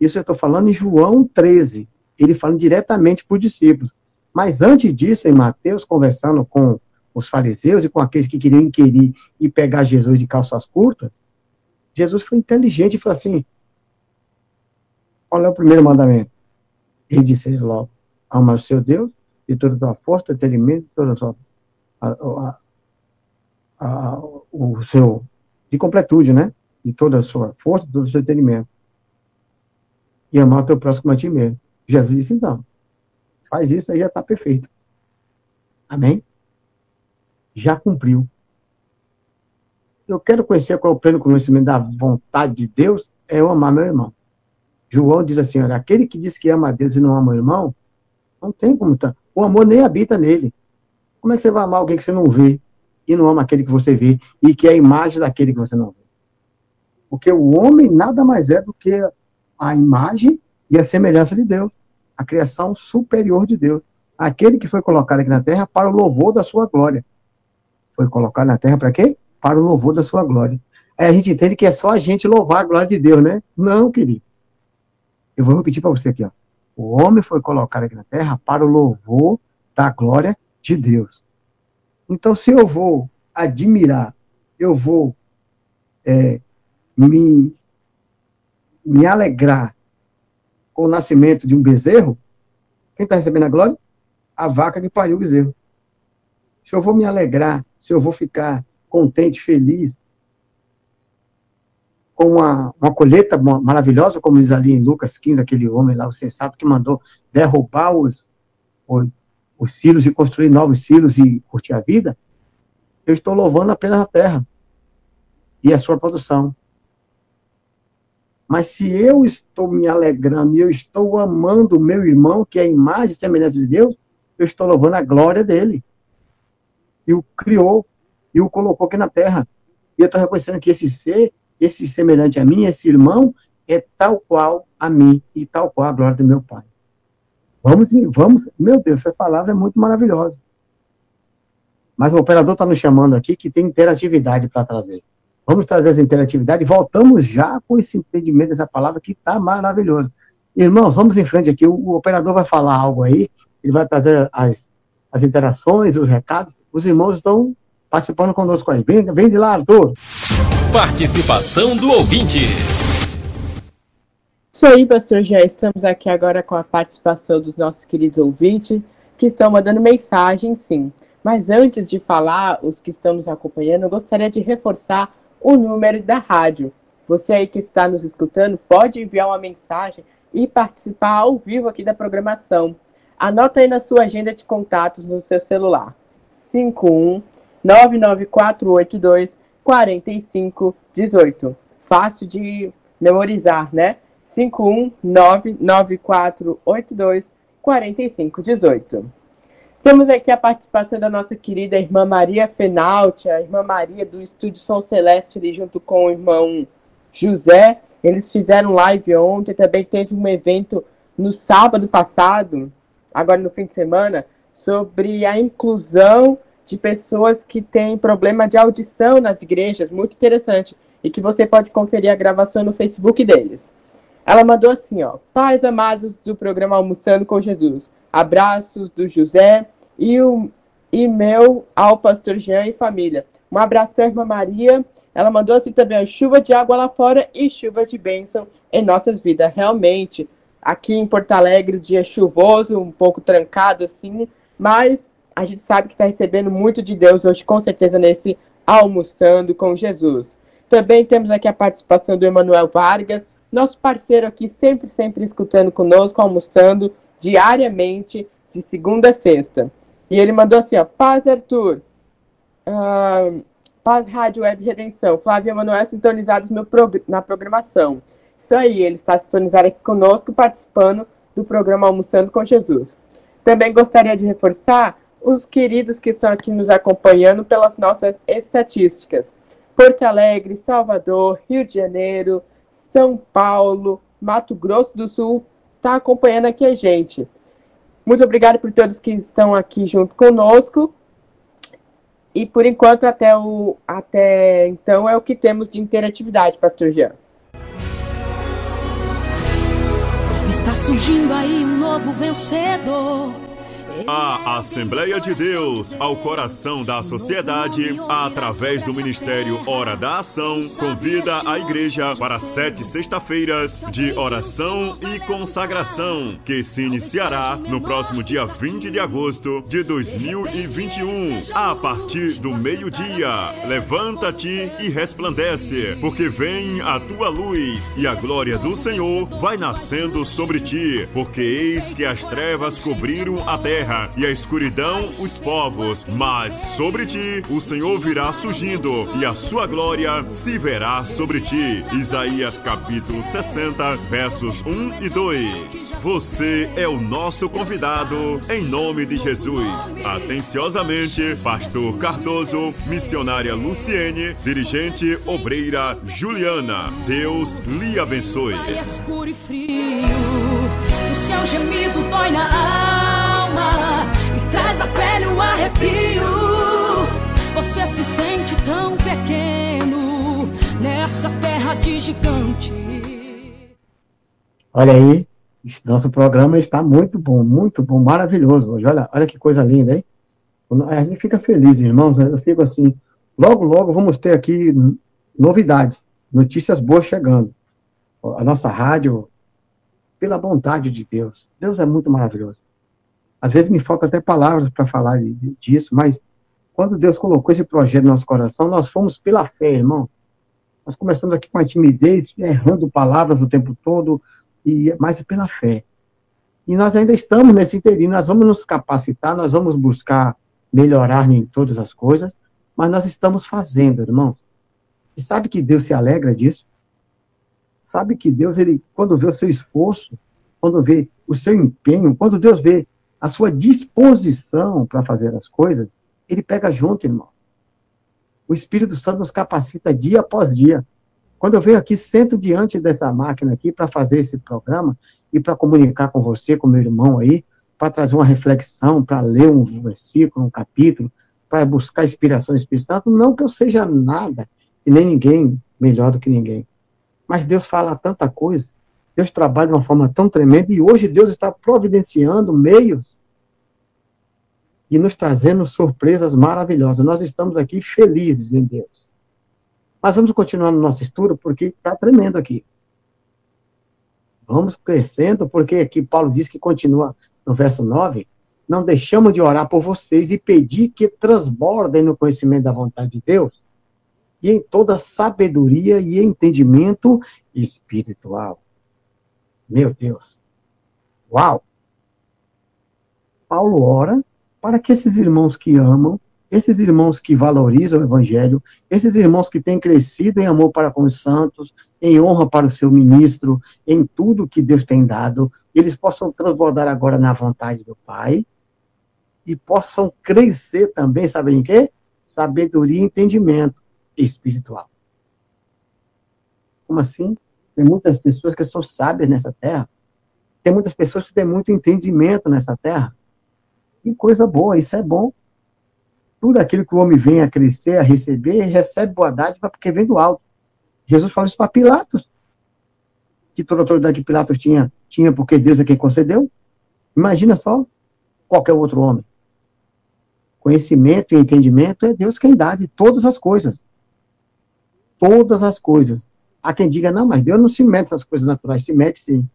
Isso eu estou falando em João 13. Ele falando diretamente para os discípulos. Mas antes disso, em Mateus, conversando com os fariseus e com aqueles que queriam inquirir e pegar Jesus de calças curtas, Jesus foi inteligente e falou assim: qual é o primeiro mandamento? Ele disse logo: ama o seu Deus de toda a tua força, teu entendimento, toda a sua. A, a, a, o seu. de completude, né? De toda a sua força, todo o seu entendimento. E amar o teu próximo a ti mesmo. Jesus disse: então, faz isso, aí já está perfeito. Amém? Já cumpriu. Eu quero conhecer qual é o pleno conhecimento da vontade de Deus, é eu amar meu irmão. João diz assim, olha, aquele que diz que ama a Deus e não ama o irmão, não tem como estar. Tá. O amor nem habita nele. Como é que você vai amar alguém que você não vê e não ama aquele que você vê e que é a imagem daquele que você não vê? Porque o homem nada mais é do que a imagem e a semelhança de Deus, a criação superior de Deus. Aquele que foi colocado aqui na terra para o louvor da sua glória. Foi colocado na terra para quê? Para o louvor da sua glória. Aí a gente entende que é só a gente louvar a glória de Deus, né? Não, querido. Eu vou repetir para você aqui, ó. O homem foi colocado aqui na terra para o louvor da glória de Deus. Então, se eu vou admirar, eu vou é, me, me alegrar com o nascimento de um bezerro, quem está recebendo a glória? A vaca que pariu o bezerro. Se eu vou me alegrar, se eu vou ficar contente, feliz, com uma, uma colheita maravilhosa, como diz ali em Lucas 15, aquele homem lá, o sensato, que mandou derrubar os, os, os silos e construir novos silos e curtir a vida, eu estou louvando apenas a terra e a sua produção. Mas se eu estou me alegrando e eu estou amando o meu irmão, que é a imagem e semelhança de Deus, eu estou louvando a glória dele. E o criou, e o colocou aqui na terra. E eu estou reconhecendo que esse ser, esse semelhante a mim, esse irmão, é tal qual a mim e tal qual a glória do meu Pai. Vamos, vamos, meu Deus, essa palavra é muito maravilhosa. Mas o operador está nos chamando aqui que tem interatividade para trazer. Vamos trazer essa interatividade e voltamos já com esse entendimento dessa palavra que está maravilhoso. Irmãos, vamos em frente aqui. O, o, operador vai falar algo aí, ele vai trazer as, as interações, os recados. Os irmãos estão participando conosco aí. Vem, vem de lá, Arthur. Participação do ouvinte. Isso aí, pastor. Já estamos aqui agora com a participação dos nossos queridos ouvintes que estão mandando mensagem, sim. Mas antes de falar, os que estão nos acompanhando, eu gostaria de reforçar o número da rádio. Você aí que está nos escutando pode enviar uma mensagem e participar ao vivo aqui da programação. Anota aí na sua agenda de contatos no seu celular. 51 99482 4518. Fácil de memorizar, né? 51 99482 4518. Temos aqui a participação da nossa querida irmã Maria Fenalte, a irmã Maria do Estúdio São Celeste, ali, junto com o irmão José. Eles fizeram live ontem, também teve um evento no sábado passado, agora no fim de semana, sobre a inclusão de pessoas que têm problema de audição nas igrejas, muito interessante, e que você pode conferir a gravação no Facebook deles. Ela mandou assim, ó, pais amados do programa Almoçando com Jesus, abraços do José e o e meu ao pastor Jean e família. Um abraço, irmã Maria. Ela mandou assim também, chuva de água lá fora e chuva de bênção em nossas vidas. Realmente, aqui em Porto Alegre, o dia é chuvoso, um pouco trancado assim, mas a gente sabe que está recebendo muito de Deus hoje, com certeza, nesse Almoçando com Jesus. Também temos aqui a participação do Emanuel Vargas, nosso parceiro aqui, sempre, sempre escutando conosco, almoçando diariamente, de segunda a sexta. E ele mandou assim, ó, Paz Arthur, uh, Paz Rádio Web Redenção, Flávio Emanuel sintonizados no prog na programação. Isso aí, ele está sintonizado aqui conosco, participando do programa Almoçando com Jesus. Também gostaria de reforçar os queridos que estão aqui nos acompanhando pelas nossas estatísticas. Porto Alegre, Salvador, Rio de Janeiro, São Paulo, Mato Grosso do Sul, está acompanhando aqui a gente. Muito obrigado por todos que estão aqui junto conosco. E por enquanto, até, o, até então, é o que temos de interatividade, Pastor Jean. Está surgindo aí um novo vencedor. A Assembleia de Deus, ao coração da sociedade, através do Ministério Hora da Ação, convida a igreja para sete sexta-feiras de oração e consagração, que se iniciará no próximo dia 20 de agosto de 2021, a partir do meio-dia. Levanta-te e resplandece, porque vem a tua luz e a glória do Senhor vai nascendo sobre ti, porque eis que as trevas cobriram a terra terra e a escuridão os povos, mas sobre ti o Senhor virá surgindo e a sua glória se verá sobre ti. Isaías capítulo 60, versos 1 e 2. Você é o nosso convidado, em nome de Jesus. Atenciosamente, Pastor Cardoso, missionária Luciene, dirigente obreira Juliana. Deus lhe abençoe. É escuro e frio, o seu gemido dói na alma e traz na pele um arrepio. Você se sente tão pequeno nessa terra de gigante. Olha aí, nosso programa está muito bom, muito bom, maravilhoso hoje. Olha, olha que coisa linda, hein? A gente fica feliz, irmãos. Eu fico assim. Logo, logo vamos ter aqui novidades, notícias boas chegando. A nossa rádio, pela vontade de Deus. Deus é muito maravilhoso. Às vezes me falta até palavras para falar disso, mas quando Deus colocou esse projeto no nosso coração, nós fomos pela fé, irmão. Nós começamos aqui com a timidez, errando palavras o tempo todo, e mas pela fé. E nós ainda estamos nesse interino, nós vamos nos capacitar, nós vamos buscar melhorar em todas as coisas, mas nós estamos fazendo, irmão. E sabe que Deus se alegra disso? Sabe que Deus, ele, quando vê o seu esforço, quando vê o seu empenho, quando Deus vê a sua disposição para fazer as coisas, ele pega junto, irmão. O Espírito Santo nos capacita dia após dia. Quando eu venho aqui, sento diante dessa máquina aqui para fazer esse programa e para comunicar com você, com meu irmão aí, para trazer uma reflexão, para ler um versículo, um capítulo, para buscar inspiração espiritual, não que eu seja nada e nem ninguém melhor do que ninguém. Mas Deus fala tanta coisa, Deus trabalha de uma forma tão tremenda e hoje Deus está providenciando meios e nos trazendo surpresas maravilhosas. Nós estamos aqui felizes em Deus. Mas vamos continuar no nosso estudo, porque está tremendo aqui. Vamos crescendo, porque aqui Paulo diz que continua no verso 9: Não deixamos de orar por vocês e pedir que transbordem no conhecimento da vontade de Deus e em toda sabedoria e entendimento espiritual. Meu Deus. Uau! Paulo ora para que esses irmãos que amam esses irmãos que valorizam o evangelho, esses irmãos que têm crescido em amor para com os santos, em honra para o seu ministro, em tudo que Deus tem dado, eles possam transbordar agora na vontade do Pai e possam crescer também, sabem em quê? Sabedoria e entendimento espiritual. Como assim? Tem muitas pessoas que são sábias nessa terra. Tem muitas pessoas que têm muito entendimento nessa terra. Que coisa boa, isso é bom tudo aquilo que o homem vem a crescer, a receber, recebe boa dádiva porque vem do alto. Jesus falou isso para Pilatos. Que toda a autoridade que Pilatos tinha, tinha porque Deus é quem concedeu. Imagina só qualquer outro homem. Conhecimento e entendimento é Deus quem dá de todas as coisas. Todas as coisas. Há quem diga, não, mas Deus não se mete nessas coisas naturais, se mete sim.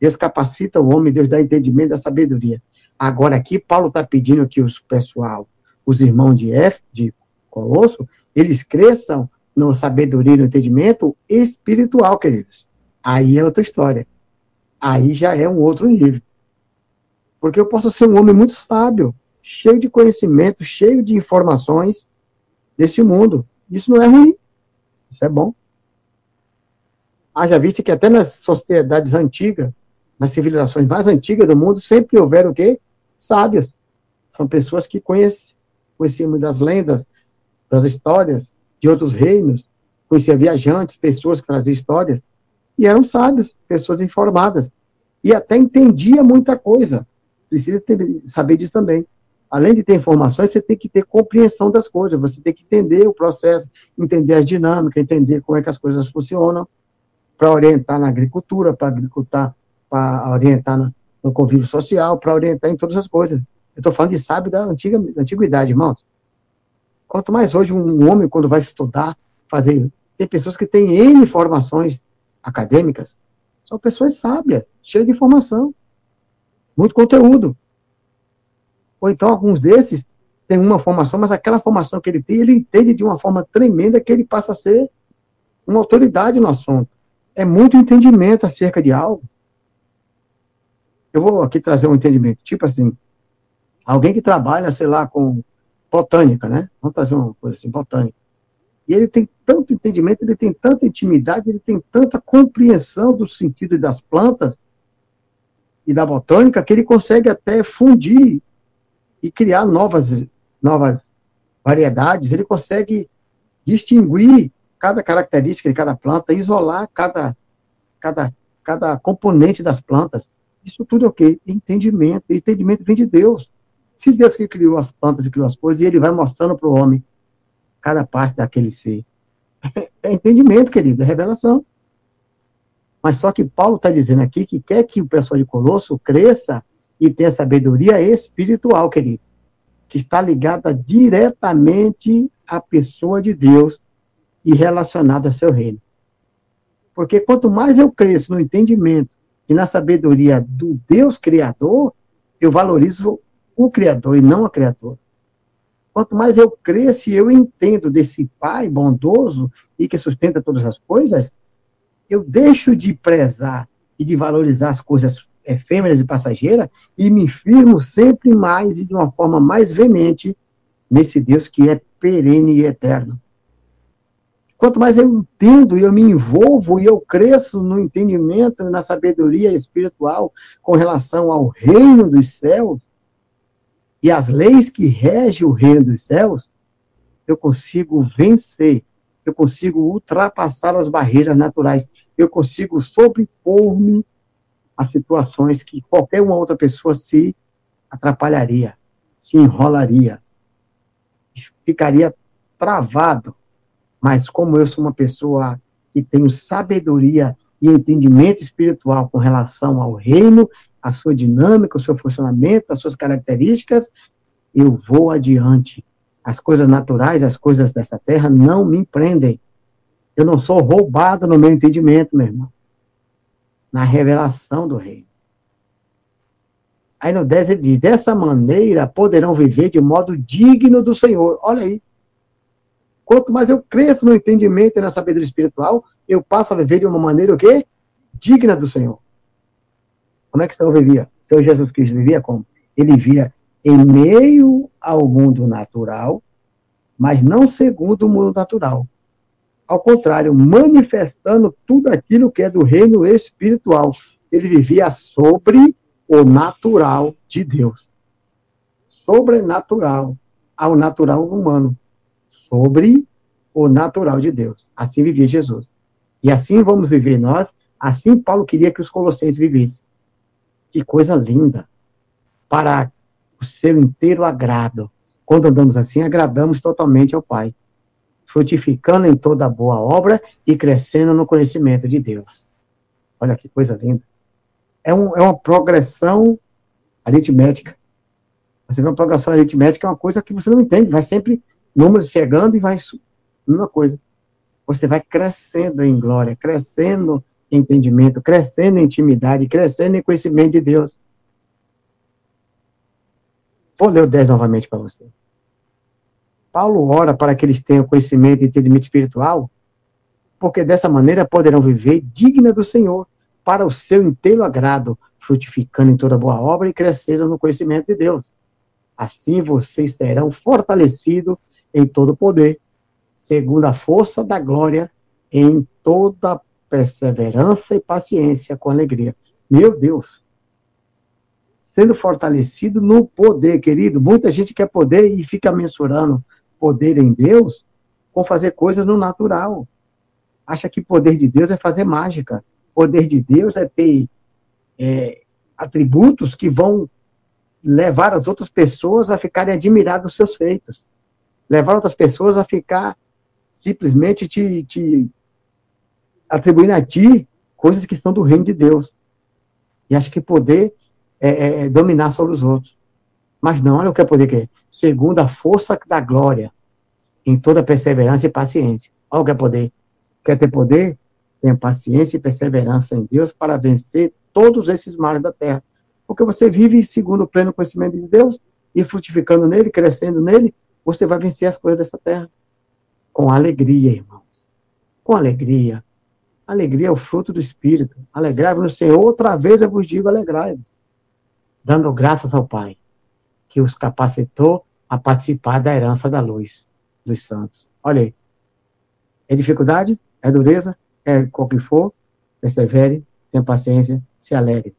Deus capacita o homem, Deus dá entendimento, dá sabedoria. Agora aqui, Paulo está pedindo que os pessoal os irmãos de F, de Colosso, eles cresçam no sabedoria e no entendimento espiritual, queridos. Aí é outra história. Aí já é um outro nível. Porque eu posso ser um homem muito sábio, cheio de conhecimento, cheio de informações desse mundo. Isso não é ruim. Isso é bom. Haja vista que até nas sociedades antigas, nas civilizações mais antigas do mundo, sempre houveram o quê? Sábios. São pessoas que conhecem, conhecíamos das lendas, das histórias de outros reinos, conhecia viajantes, pessoas que traziam histórias, e eram sábios, pessoas informadas, e até entendia muita coisa. Precisa ter, saber disso também. Além de ter informações, você tem que ter compreensão das coisas, você tem que entender o processo, entender as dinâmicas, entender como é que as coisas funcionam, para orientar na agricultura, para agricultar, para orientar no convívio social, para orientar em todas as coisas. Eu estou falando de sábio da, antiga, da antiguidade, irmãos. Quanto mais hoje um homem, quando vai estudar, fazer. Tem pessoas que têm N formações acadêmicas, são pessoas sábias, cheias de informação, muito conteúdo. Ou então, alguns desses têm uma formação, mas aquela formação que ele tem, ele entende de uma forma tremenda que ele passa a ser uma autoridade no assunto. É muito entendimento acerca de algo. Eu vou aqui trazer um entendimento, tipo assim, alguém que trabalha, sei lá, com botânica, né? Vamos trazer uma coisa assim, botânica. E ele tem tanto entendimento, ele tem tanta intimidade, ele tem tanta compreensão do sentido das plantas, e da botânica que ele consegue até fundir e criar novas, novas variedades, ele consegue distinguir cada característica de cada planta, isolar cada, cada, cada componente das plantas. Isso tudo é o quê? Entendimento. Entendimento vem de Deus. Se Deus que criou as plantas e criou as coisas, e ele vai mostrando para o homem cada parte daquele ser. É entendimento, querido, é revelação. Mas só que Paulo está dizendo aqui que quer que o pessoal de Colosso cresça e tenha sabedoria espiritual, querido, que está ligada diretamente à pessoa de Deus e relacionada ao seu reino. Porque quanto mais eu cresço no entendimento e na sabedoria do Deus Criador, eu valorizo o Criador e não a criatura. Quanto mais eu cresço e eu entendo desse Pai bondoso e que sustenta todas as coisas, eu deixo de prezar e de valorizar as coisas efêmeras e passageiras e me firmo sempre mais e de uma forma mais veemente nesse Deus que é perene e eterno. Quanto mais eu entendo e eu me envolvo e eu cresço no entendimento e na sabedoria espiritual com relação ao reino dos céus e as leis que regem o reino dos céus, eu consigo vencer, eu consigo ultrapassar as barreiras naturais, eu consigo sobrepor-me a situações que qualquer uma outra pessoa se atrapalharia, se enrolaria, ficaria travado mas como eu sou uma pessoa que tenho sabedoria e entendimento espiritual com relação ao reino, a sua dinâmica, o seu funcionamento, as suas características, eu vou adiante. As coisas naturais, as coisas dessa terra não me prendem. Eu não sou roubado no meu entendimento, meu irmão. Na revelação do reino. Aí no 10 ele diz: dessa maneira poderão viver de modo digno do Senhor. Olha aí. Quanto mais eu cresço no entendimento e na sabedoria espiritual, eu passo a viver de uma maneira o quê? Digna do Senhor. Como é que o Senhor vivia? O Senhor Jesus Cristo vivia como? Ele vivia em meio ao mundo natural, mas não segundo o mundo natural. Ao contrário, manifestando tudo aquilo que é do reino espiritual. Ele vivia sobre o natural de Deus. Sobrenatural ao natural humano sobre o natural de Deus. Assim vivia Jesus. E assim vamos viver nós, assim Paulo queria que os colossenses vivessem. Que coisa linda! Para o seu inteiro agrado. Quando andamos assim, agradamos totalmente ao Pai, frutificando em toda boa obra e crescendo no conhecimento de Deus. Olha que coisa linda. É, um, é uma progressão aritmética. Você vê uma progressão aritmética é uma coisa que você não entende, vai sempre números chegando e vai. Mesma coisa. Você vai crescendo em glória, crescendo em entendimento, crescendo em intimidade, crescendo em conhecimento de Deus. Vou ler o 10 novamente para você. Paulo ora para que eles tenham conhecimento e entendimento espiritual, porque dessa maneira poderão viver digna do Senhor, para o seu inteiro agrado, frutificando em toda boa obra e crescendo no conhecimento de Deus. Assim vocês serão fortalecidos em todo poder, segundo a força da glória, em toda perseverança e paciência com alegria. Meu Deus! Sendo fortalecido no poder, querido. Muita gente quer poder e fica mensurando poder em Deus com fazer coisas no natural. Acha que poder de Deus é fazer mágica. Poder de Deus é ter é, atributos que vão levar as outras pessoas a ficarem admiradas dos seus feitos levar outras pessoas a ficar simplesmente te, te atribuindo a ti coisas que estão do reino de Deus. E acho que poder é, é, é dominar sobre os outros. Mas não, olha o que é poder que é. Segundo a força da glória, em toda perseverança e paciência. Olha o que é poder. Quer ter poder? Tenha paciência e perseverança em Deus para vencer todos esses males da terra. Porque você vive segundo o pleno conhecimento de Deus e frutificando nele, crescendo nele, você vai vencer as coisas dessa terra. Com alegria, irmãos. Com alegria. Alegria é o fruto do Espírito. Alegrai-vos no Senhor. Outra vez eu vos digo, alegrai-vos. Dando graças ao Pai, que os capacitou a participar da herança da luz dos santos. Olha aí. É dificuldade? É dureza? É qual que for? Persevere, tenha paciência, se alegre.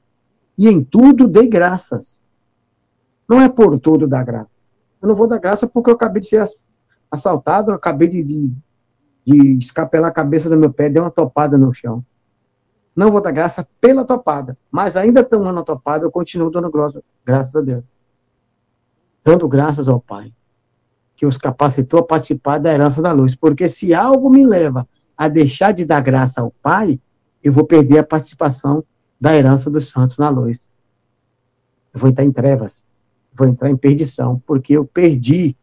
E em tudo dei graças. Não é por tudo dar graça. Eu não vou dar graça porque eu acabei de ser assaltado, acabei de, de, de escapelar a cabeça do meu pé, deu uma topada no chão. Não vou dar graça pela topada, mas ainda tomando a topada, eu continuo dando graça, graças a Deus. Dando graças ao Pai, que os capacitou a participar da herança da luz. Porque se algo me leva a deixar de dar graça ao Pai, eu vou perder a participação da herança dos santos na luz. Eu vou entrar em trevas, vou entrar em perdição, porque eu perdi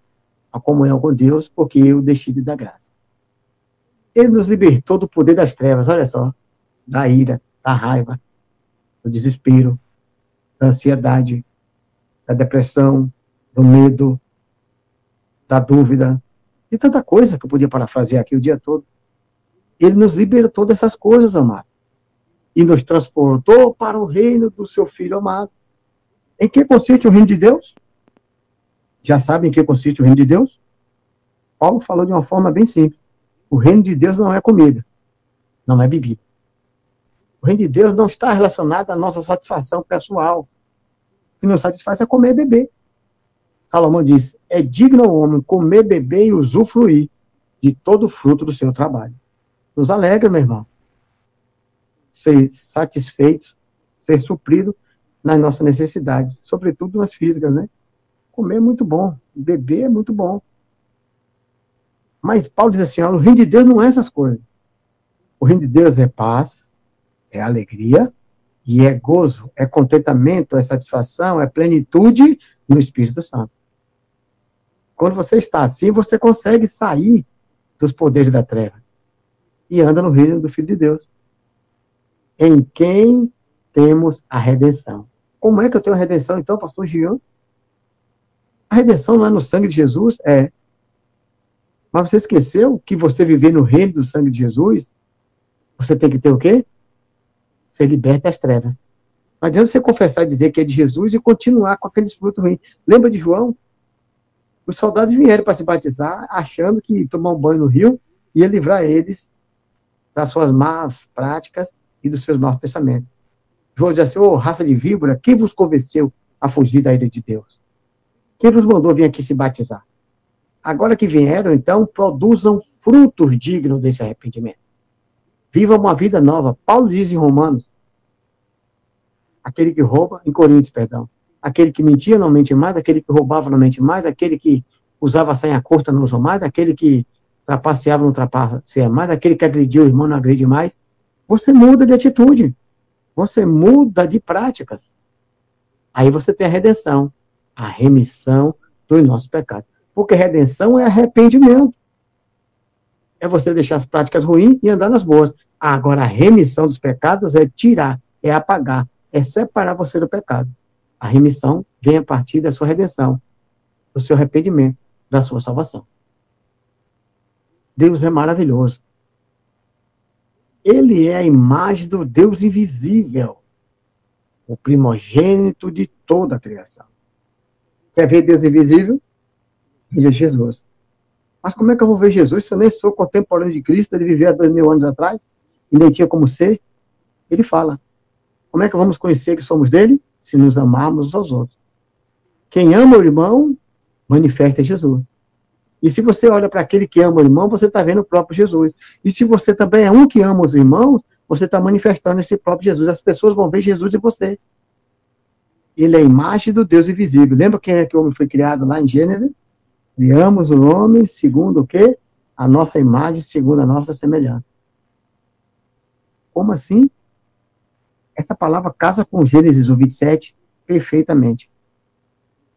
a comunhão com Deus, porque eu deixei de dar graça. Ele nos libertou do poder das trevas, olha só, da ira, da raiva, do desespero, da ansiedade, da depressão, do medo, da dúvida, e tanta coisa que eu podia parafrasear aqui o dia todo. Ele nos libertou dessas coisas, amado e nos transportou para o reino do seu Filho amado. Em que consiste o reino de Deus? Já sabem em que consiste o reino de Deus? Paulo falou de uma forma bem simples. O reino de Deus não é comida, não é bebida. O reino de Deus não está relacionado à nossa satisfação pessoal. O que nos satisfaz é comer e beber. Salomão diz: é digno ao homem comer, beber e usufruir de todo o fruto do seu trabalho. Nos alegra, meu irmão ser satisfeito, ser suprido nas nossas necessidades, sobretudo nas físicas, né? Comer é muito bom, beber é muito bom. Mas Paulo diz assim: ó, o reino de Deus não é essas coisas. O reino de Deus é paz, é alegria e é gozo, é contentamento, é satisfação, é plenitude no Espírito Santo. Quando você está assim, você consegue sair dos poderes da treva e anda no reino do Filho de Deus em quem temos a redenção. Como é que eu tenho a redenção, então, pastor Jean? A redenção não é no sangue de Jesus? É. Mas você esqueceu que você viver no reino do sangue de Jesus, você tem que ter o quê? Ser liberto das trevas. Não adianta você confessar e dizer que é de Jesus e continuar com aqueles frutos ruins. Lembra de João? Os soldados vieram para se batizar, achando que tomar um banho no rio ia livrar eles das suas más práticas e dos seus maus pensamentos. João diz assim, ô oh, raça de víbora, quem vos convenceu a fugir da ira de Deus? Quem vos mandou vir aqui se batizar? Agora que vieram, então, produzam frutos dignos desse arrependimento. Vivam uma vida nova. Paulo diz em Romanos, aquele que rouba, em Coríntios, perdão, aquele que mentia não mente mais, aquele que roubava não mente mais, aquele que usava saia curta não usa mais, aquele que trapaceava não trapaceia mais, aquele que agrediu o irmão não agride mais, você muda de atitude. Você muda de práticas. Aí você tem a redenção, a remissão dos nossos pecados. Porque redenção é arrependimento. É você deixar as práticas ruins e andar nas boas. Agora, a remissão dos pecados é tirar, é apagar, é separar você do pecado. A remissão vem a partir da sua redenção, do seu arrependimento, da sua salvação. Deus é maravilhoso. Ele é a imagem do Deus invisível, o primogênito de toda a criação. Quer ver Deus invisível? Veja Jesus. Mas como é que eu vou ver Jesus se eu nem sou contemporâneo de Cristo? Ele viveu há dois mil anos atrás e nem tinha como ser. Ele fala: como é que vamos conhecer que somos dele? Se nos amarmos uns aos outros. Quem ama o irmão, manifesta Jesus. E se você olha para aquele que ama o irmão, você está vendo o próprio Jesus. E se você também é um que ama os irmãos, você está manifestando esse próprio Jesus. As pessoas vão ver Jesus em você. Ele é a imagem do Deus invisível. Lembra quem é que o homem foi criado lá em Gênesis? Criamos o homem segundo o quê? A nossa imagem, segundo a nossa semelhança. Como assim? Essa palavra casa com Gênesis 27 perfeitamente.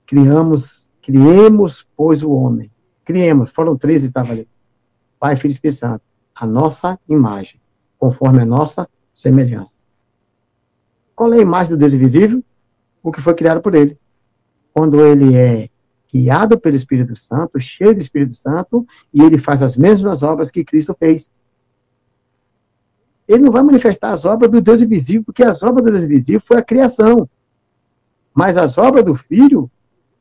Criamos, criemos, pois, o homem Criemos, foram três estavam ali. Pai, Filho e Espírito Santo. A nossa imagem, conforme a nossa semelhança. Qual é a imagem do Deus invisível? O que foi criado por ele. Quando ele é guiado pelo Espírito Santo, cheio do Espírito Santo, e ele faz as mesmas obras que Cristo fez. Ele não vai manifestar as obras do Deus invisível, porque as obras do Deus invisível foi a criação. Mas as obras do Filho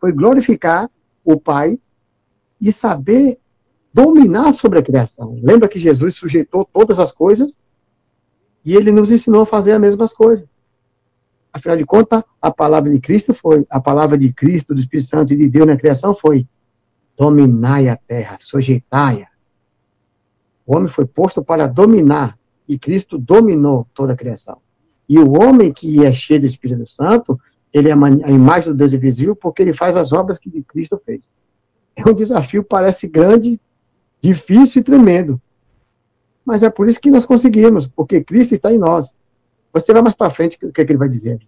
foi glorificar o Pai e saber dominar sobre a criação. Lembra que Jesus sujeitou todas as coisas e ele nos ensinou a fazer as mesmas coisas. Afinal de contas, a palavra de Cristo foi, a palavra de Cristo, do Espírito Santo e de Deus na criação foi: dominai a terra, sujeitai-a. O homem foi posto para dominar, e Cristo dominou toda a criação. E o homem que é cheio do Espírito Santo, ele é a imagem do Deus invisível porque ele faz as obras que Cristo fez. É um desafio, parece grande, difícil e tremendo. Mas é por isso que nós conseguimos, porque Cristo está em nós. Você vai mais para frente, o que, é que ele vai dizer?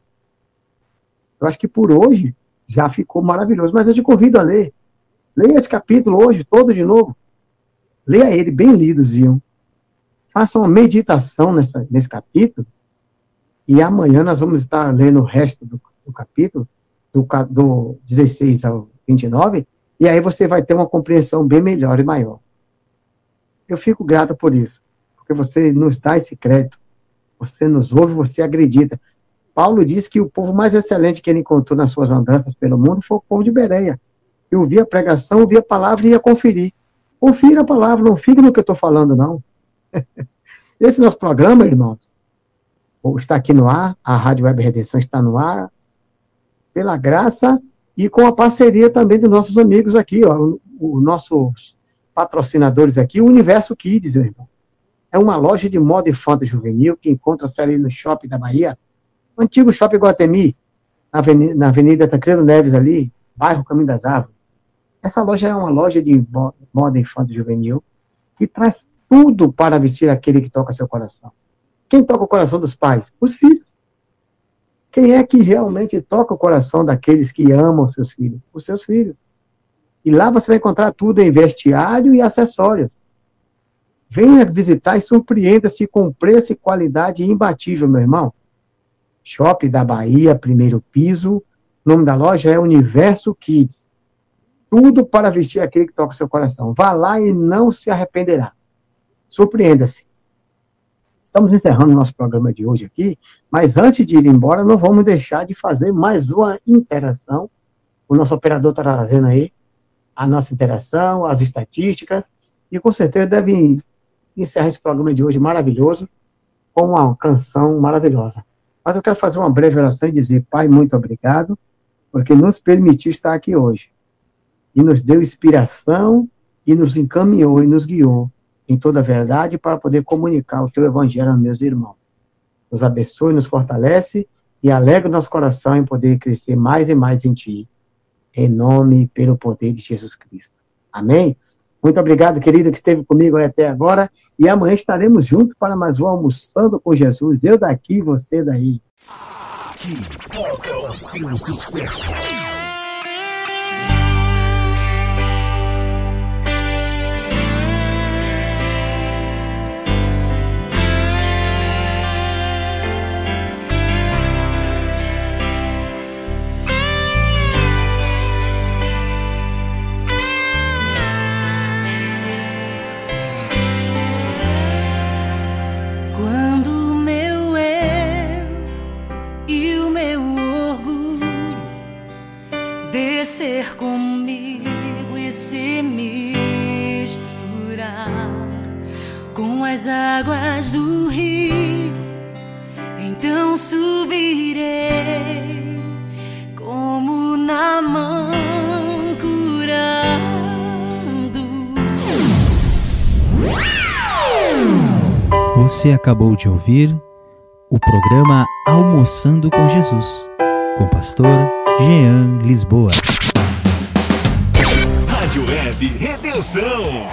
Eu acho que por hoje já ficou maravilhoso, mas eu te convido a ler. Leia esse capítulo hoje, todo de novo. Leia ele bem lidozinho. Faça uma meditação nessa, nesse capítulo. E amanhã nós vamos estar lendo o resto do, do capítulo, do, do 16 ao 29, e aí você vai ter uma compreensão bem melhor e maior. Eu fico grato por isso, porque você nos dá esse crédito. Você nos ouve, você acredita. Paulo disse que o povo mais excelente que ele encontrou nas suas andanças pelo mundo foi o povo de Bereia. Eu ouvia a pregação, ouvia a palavra e ia conferir. Confira a palavra, não fique no que eu estou falando, não. Esse nosso programa, irmãos, está aqui no ar, a Rádio Web Redenção está no ar, pela graça e com a parceria também dos nossos amigos aqui, ó, os nossos patrocinadores aqui, o Universo Kids, meu irmão. É uma loja de moda fantasy juvenil que encontra-se ali no Shopping da Bahia, o antigo Shopping Guatemi, na Avenida, na Avenida Tancredo Neves ali, bairro Caminho das Árvores. Essa loja é uma loja de moda infantil juvenil que traz tudo para vestir aquele que toca seu coração. Quem toca o coração dos pais? Os filhos. Quem é que realmente toca o coração daqueles que amam seus filhos? Os seus filhos. E lá você vai encontrar tudo em vestiário e acessórios. Venha visitar e surpreenda-se com preço e qualidade imbatível, meu irmão. Shopping da Bahia, primeiro piso. O nome da loja é Universo Kids. Tudo para vestir aquele que toca o seu coração. Vá lá e não se arrependerá. Surpreenda-se. Estamos encerrando nosso programa de hoje aqui, mas antes de ir embora, não vamos deixar de fazer mais uma interação. O nosso operador está trazendo aí a nossa interação, as estatísticas, e com certeza deve encerrar esse programa de hoje maravilhoso com uma canção maravilhosa. Mas eu quero fazer uma breve oração e dizer, Pai, muito obrigado, porque nos permitiu estar aqui hoje. E nos deu inspiração e nos encaminhou e nos guiou em toda a verdade para poder comunicar o teu evangelho aos meus irmãos. Nos abençoe, nos fortalece e alegra o nosso coração em poder crescer mais e mais em ti. Em nome e pelo poder de Jesus Cristo. Amém? Muito obrigado, querido, que esteve comigo até agora. E amanhã estaremos juntos para mais um Almoçando com Jesus. Eu daqui, você daí. Aqui toca o seu sucesso. As águas do rio, então subirei como na mão curando. Você acabou de ouvir o programa Almoçando com Jesus, com o pastor Jean Lisboa. Rádio Web Redenção.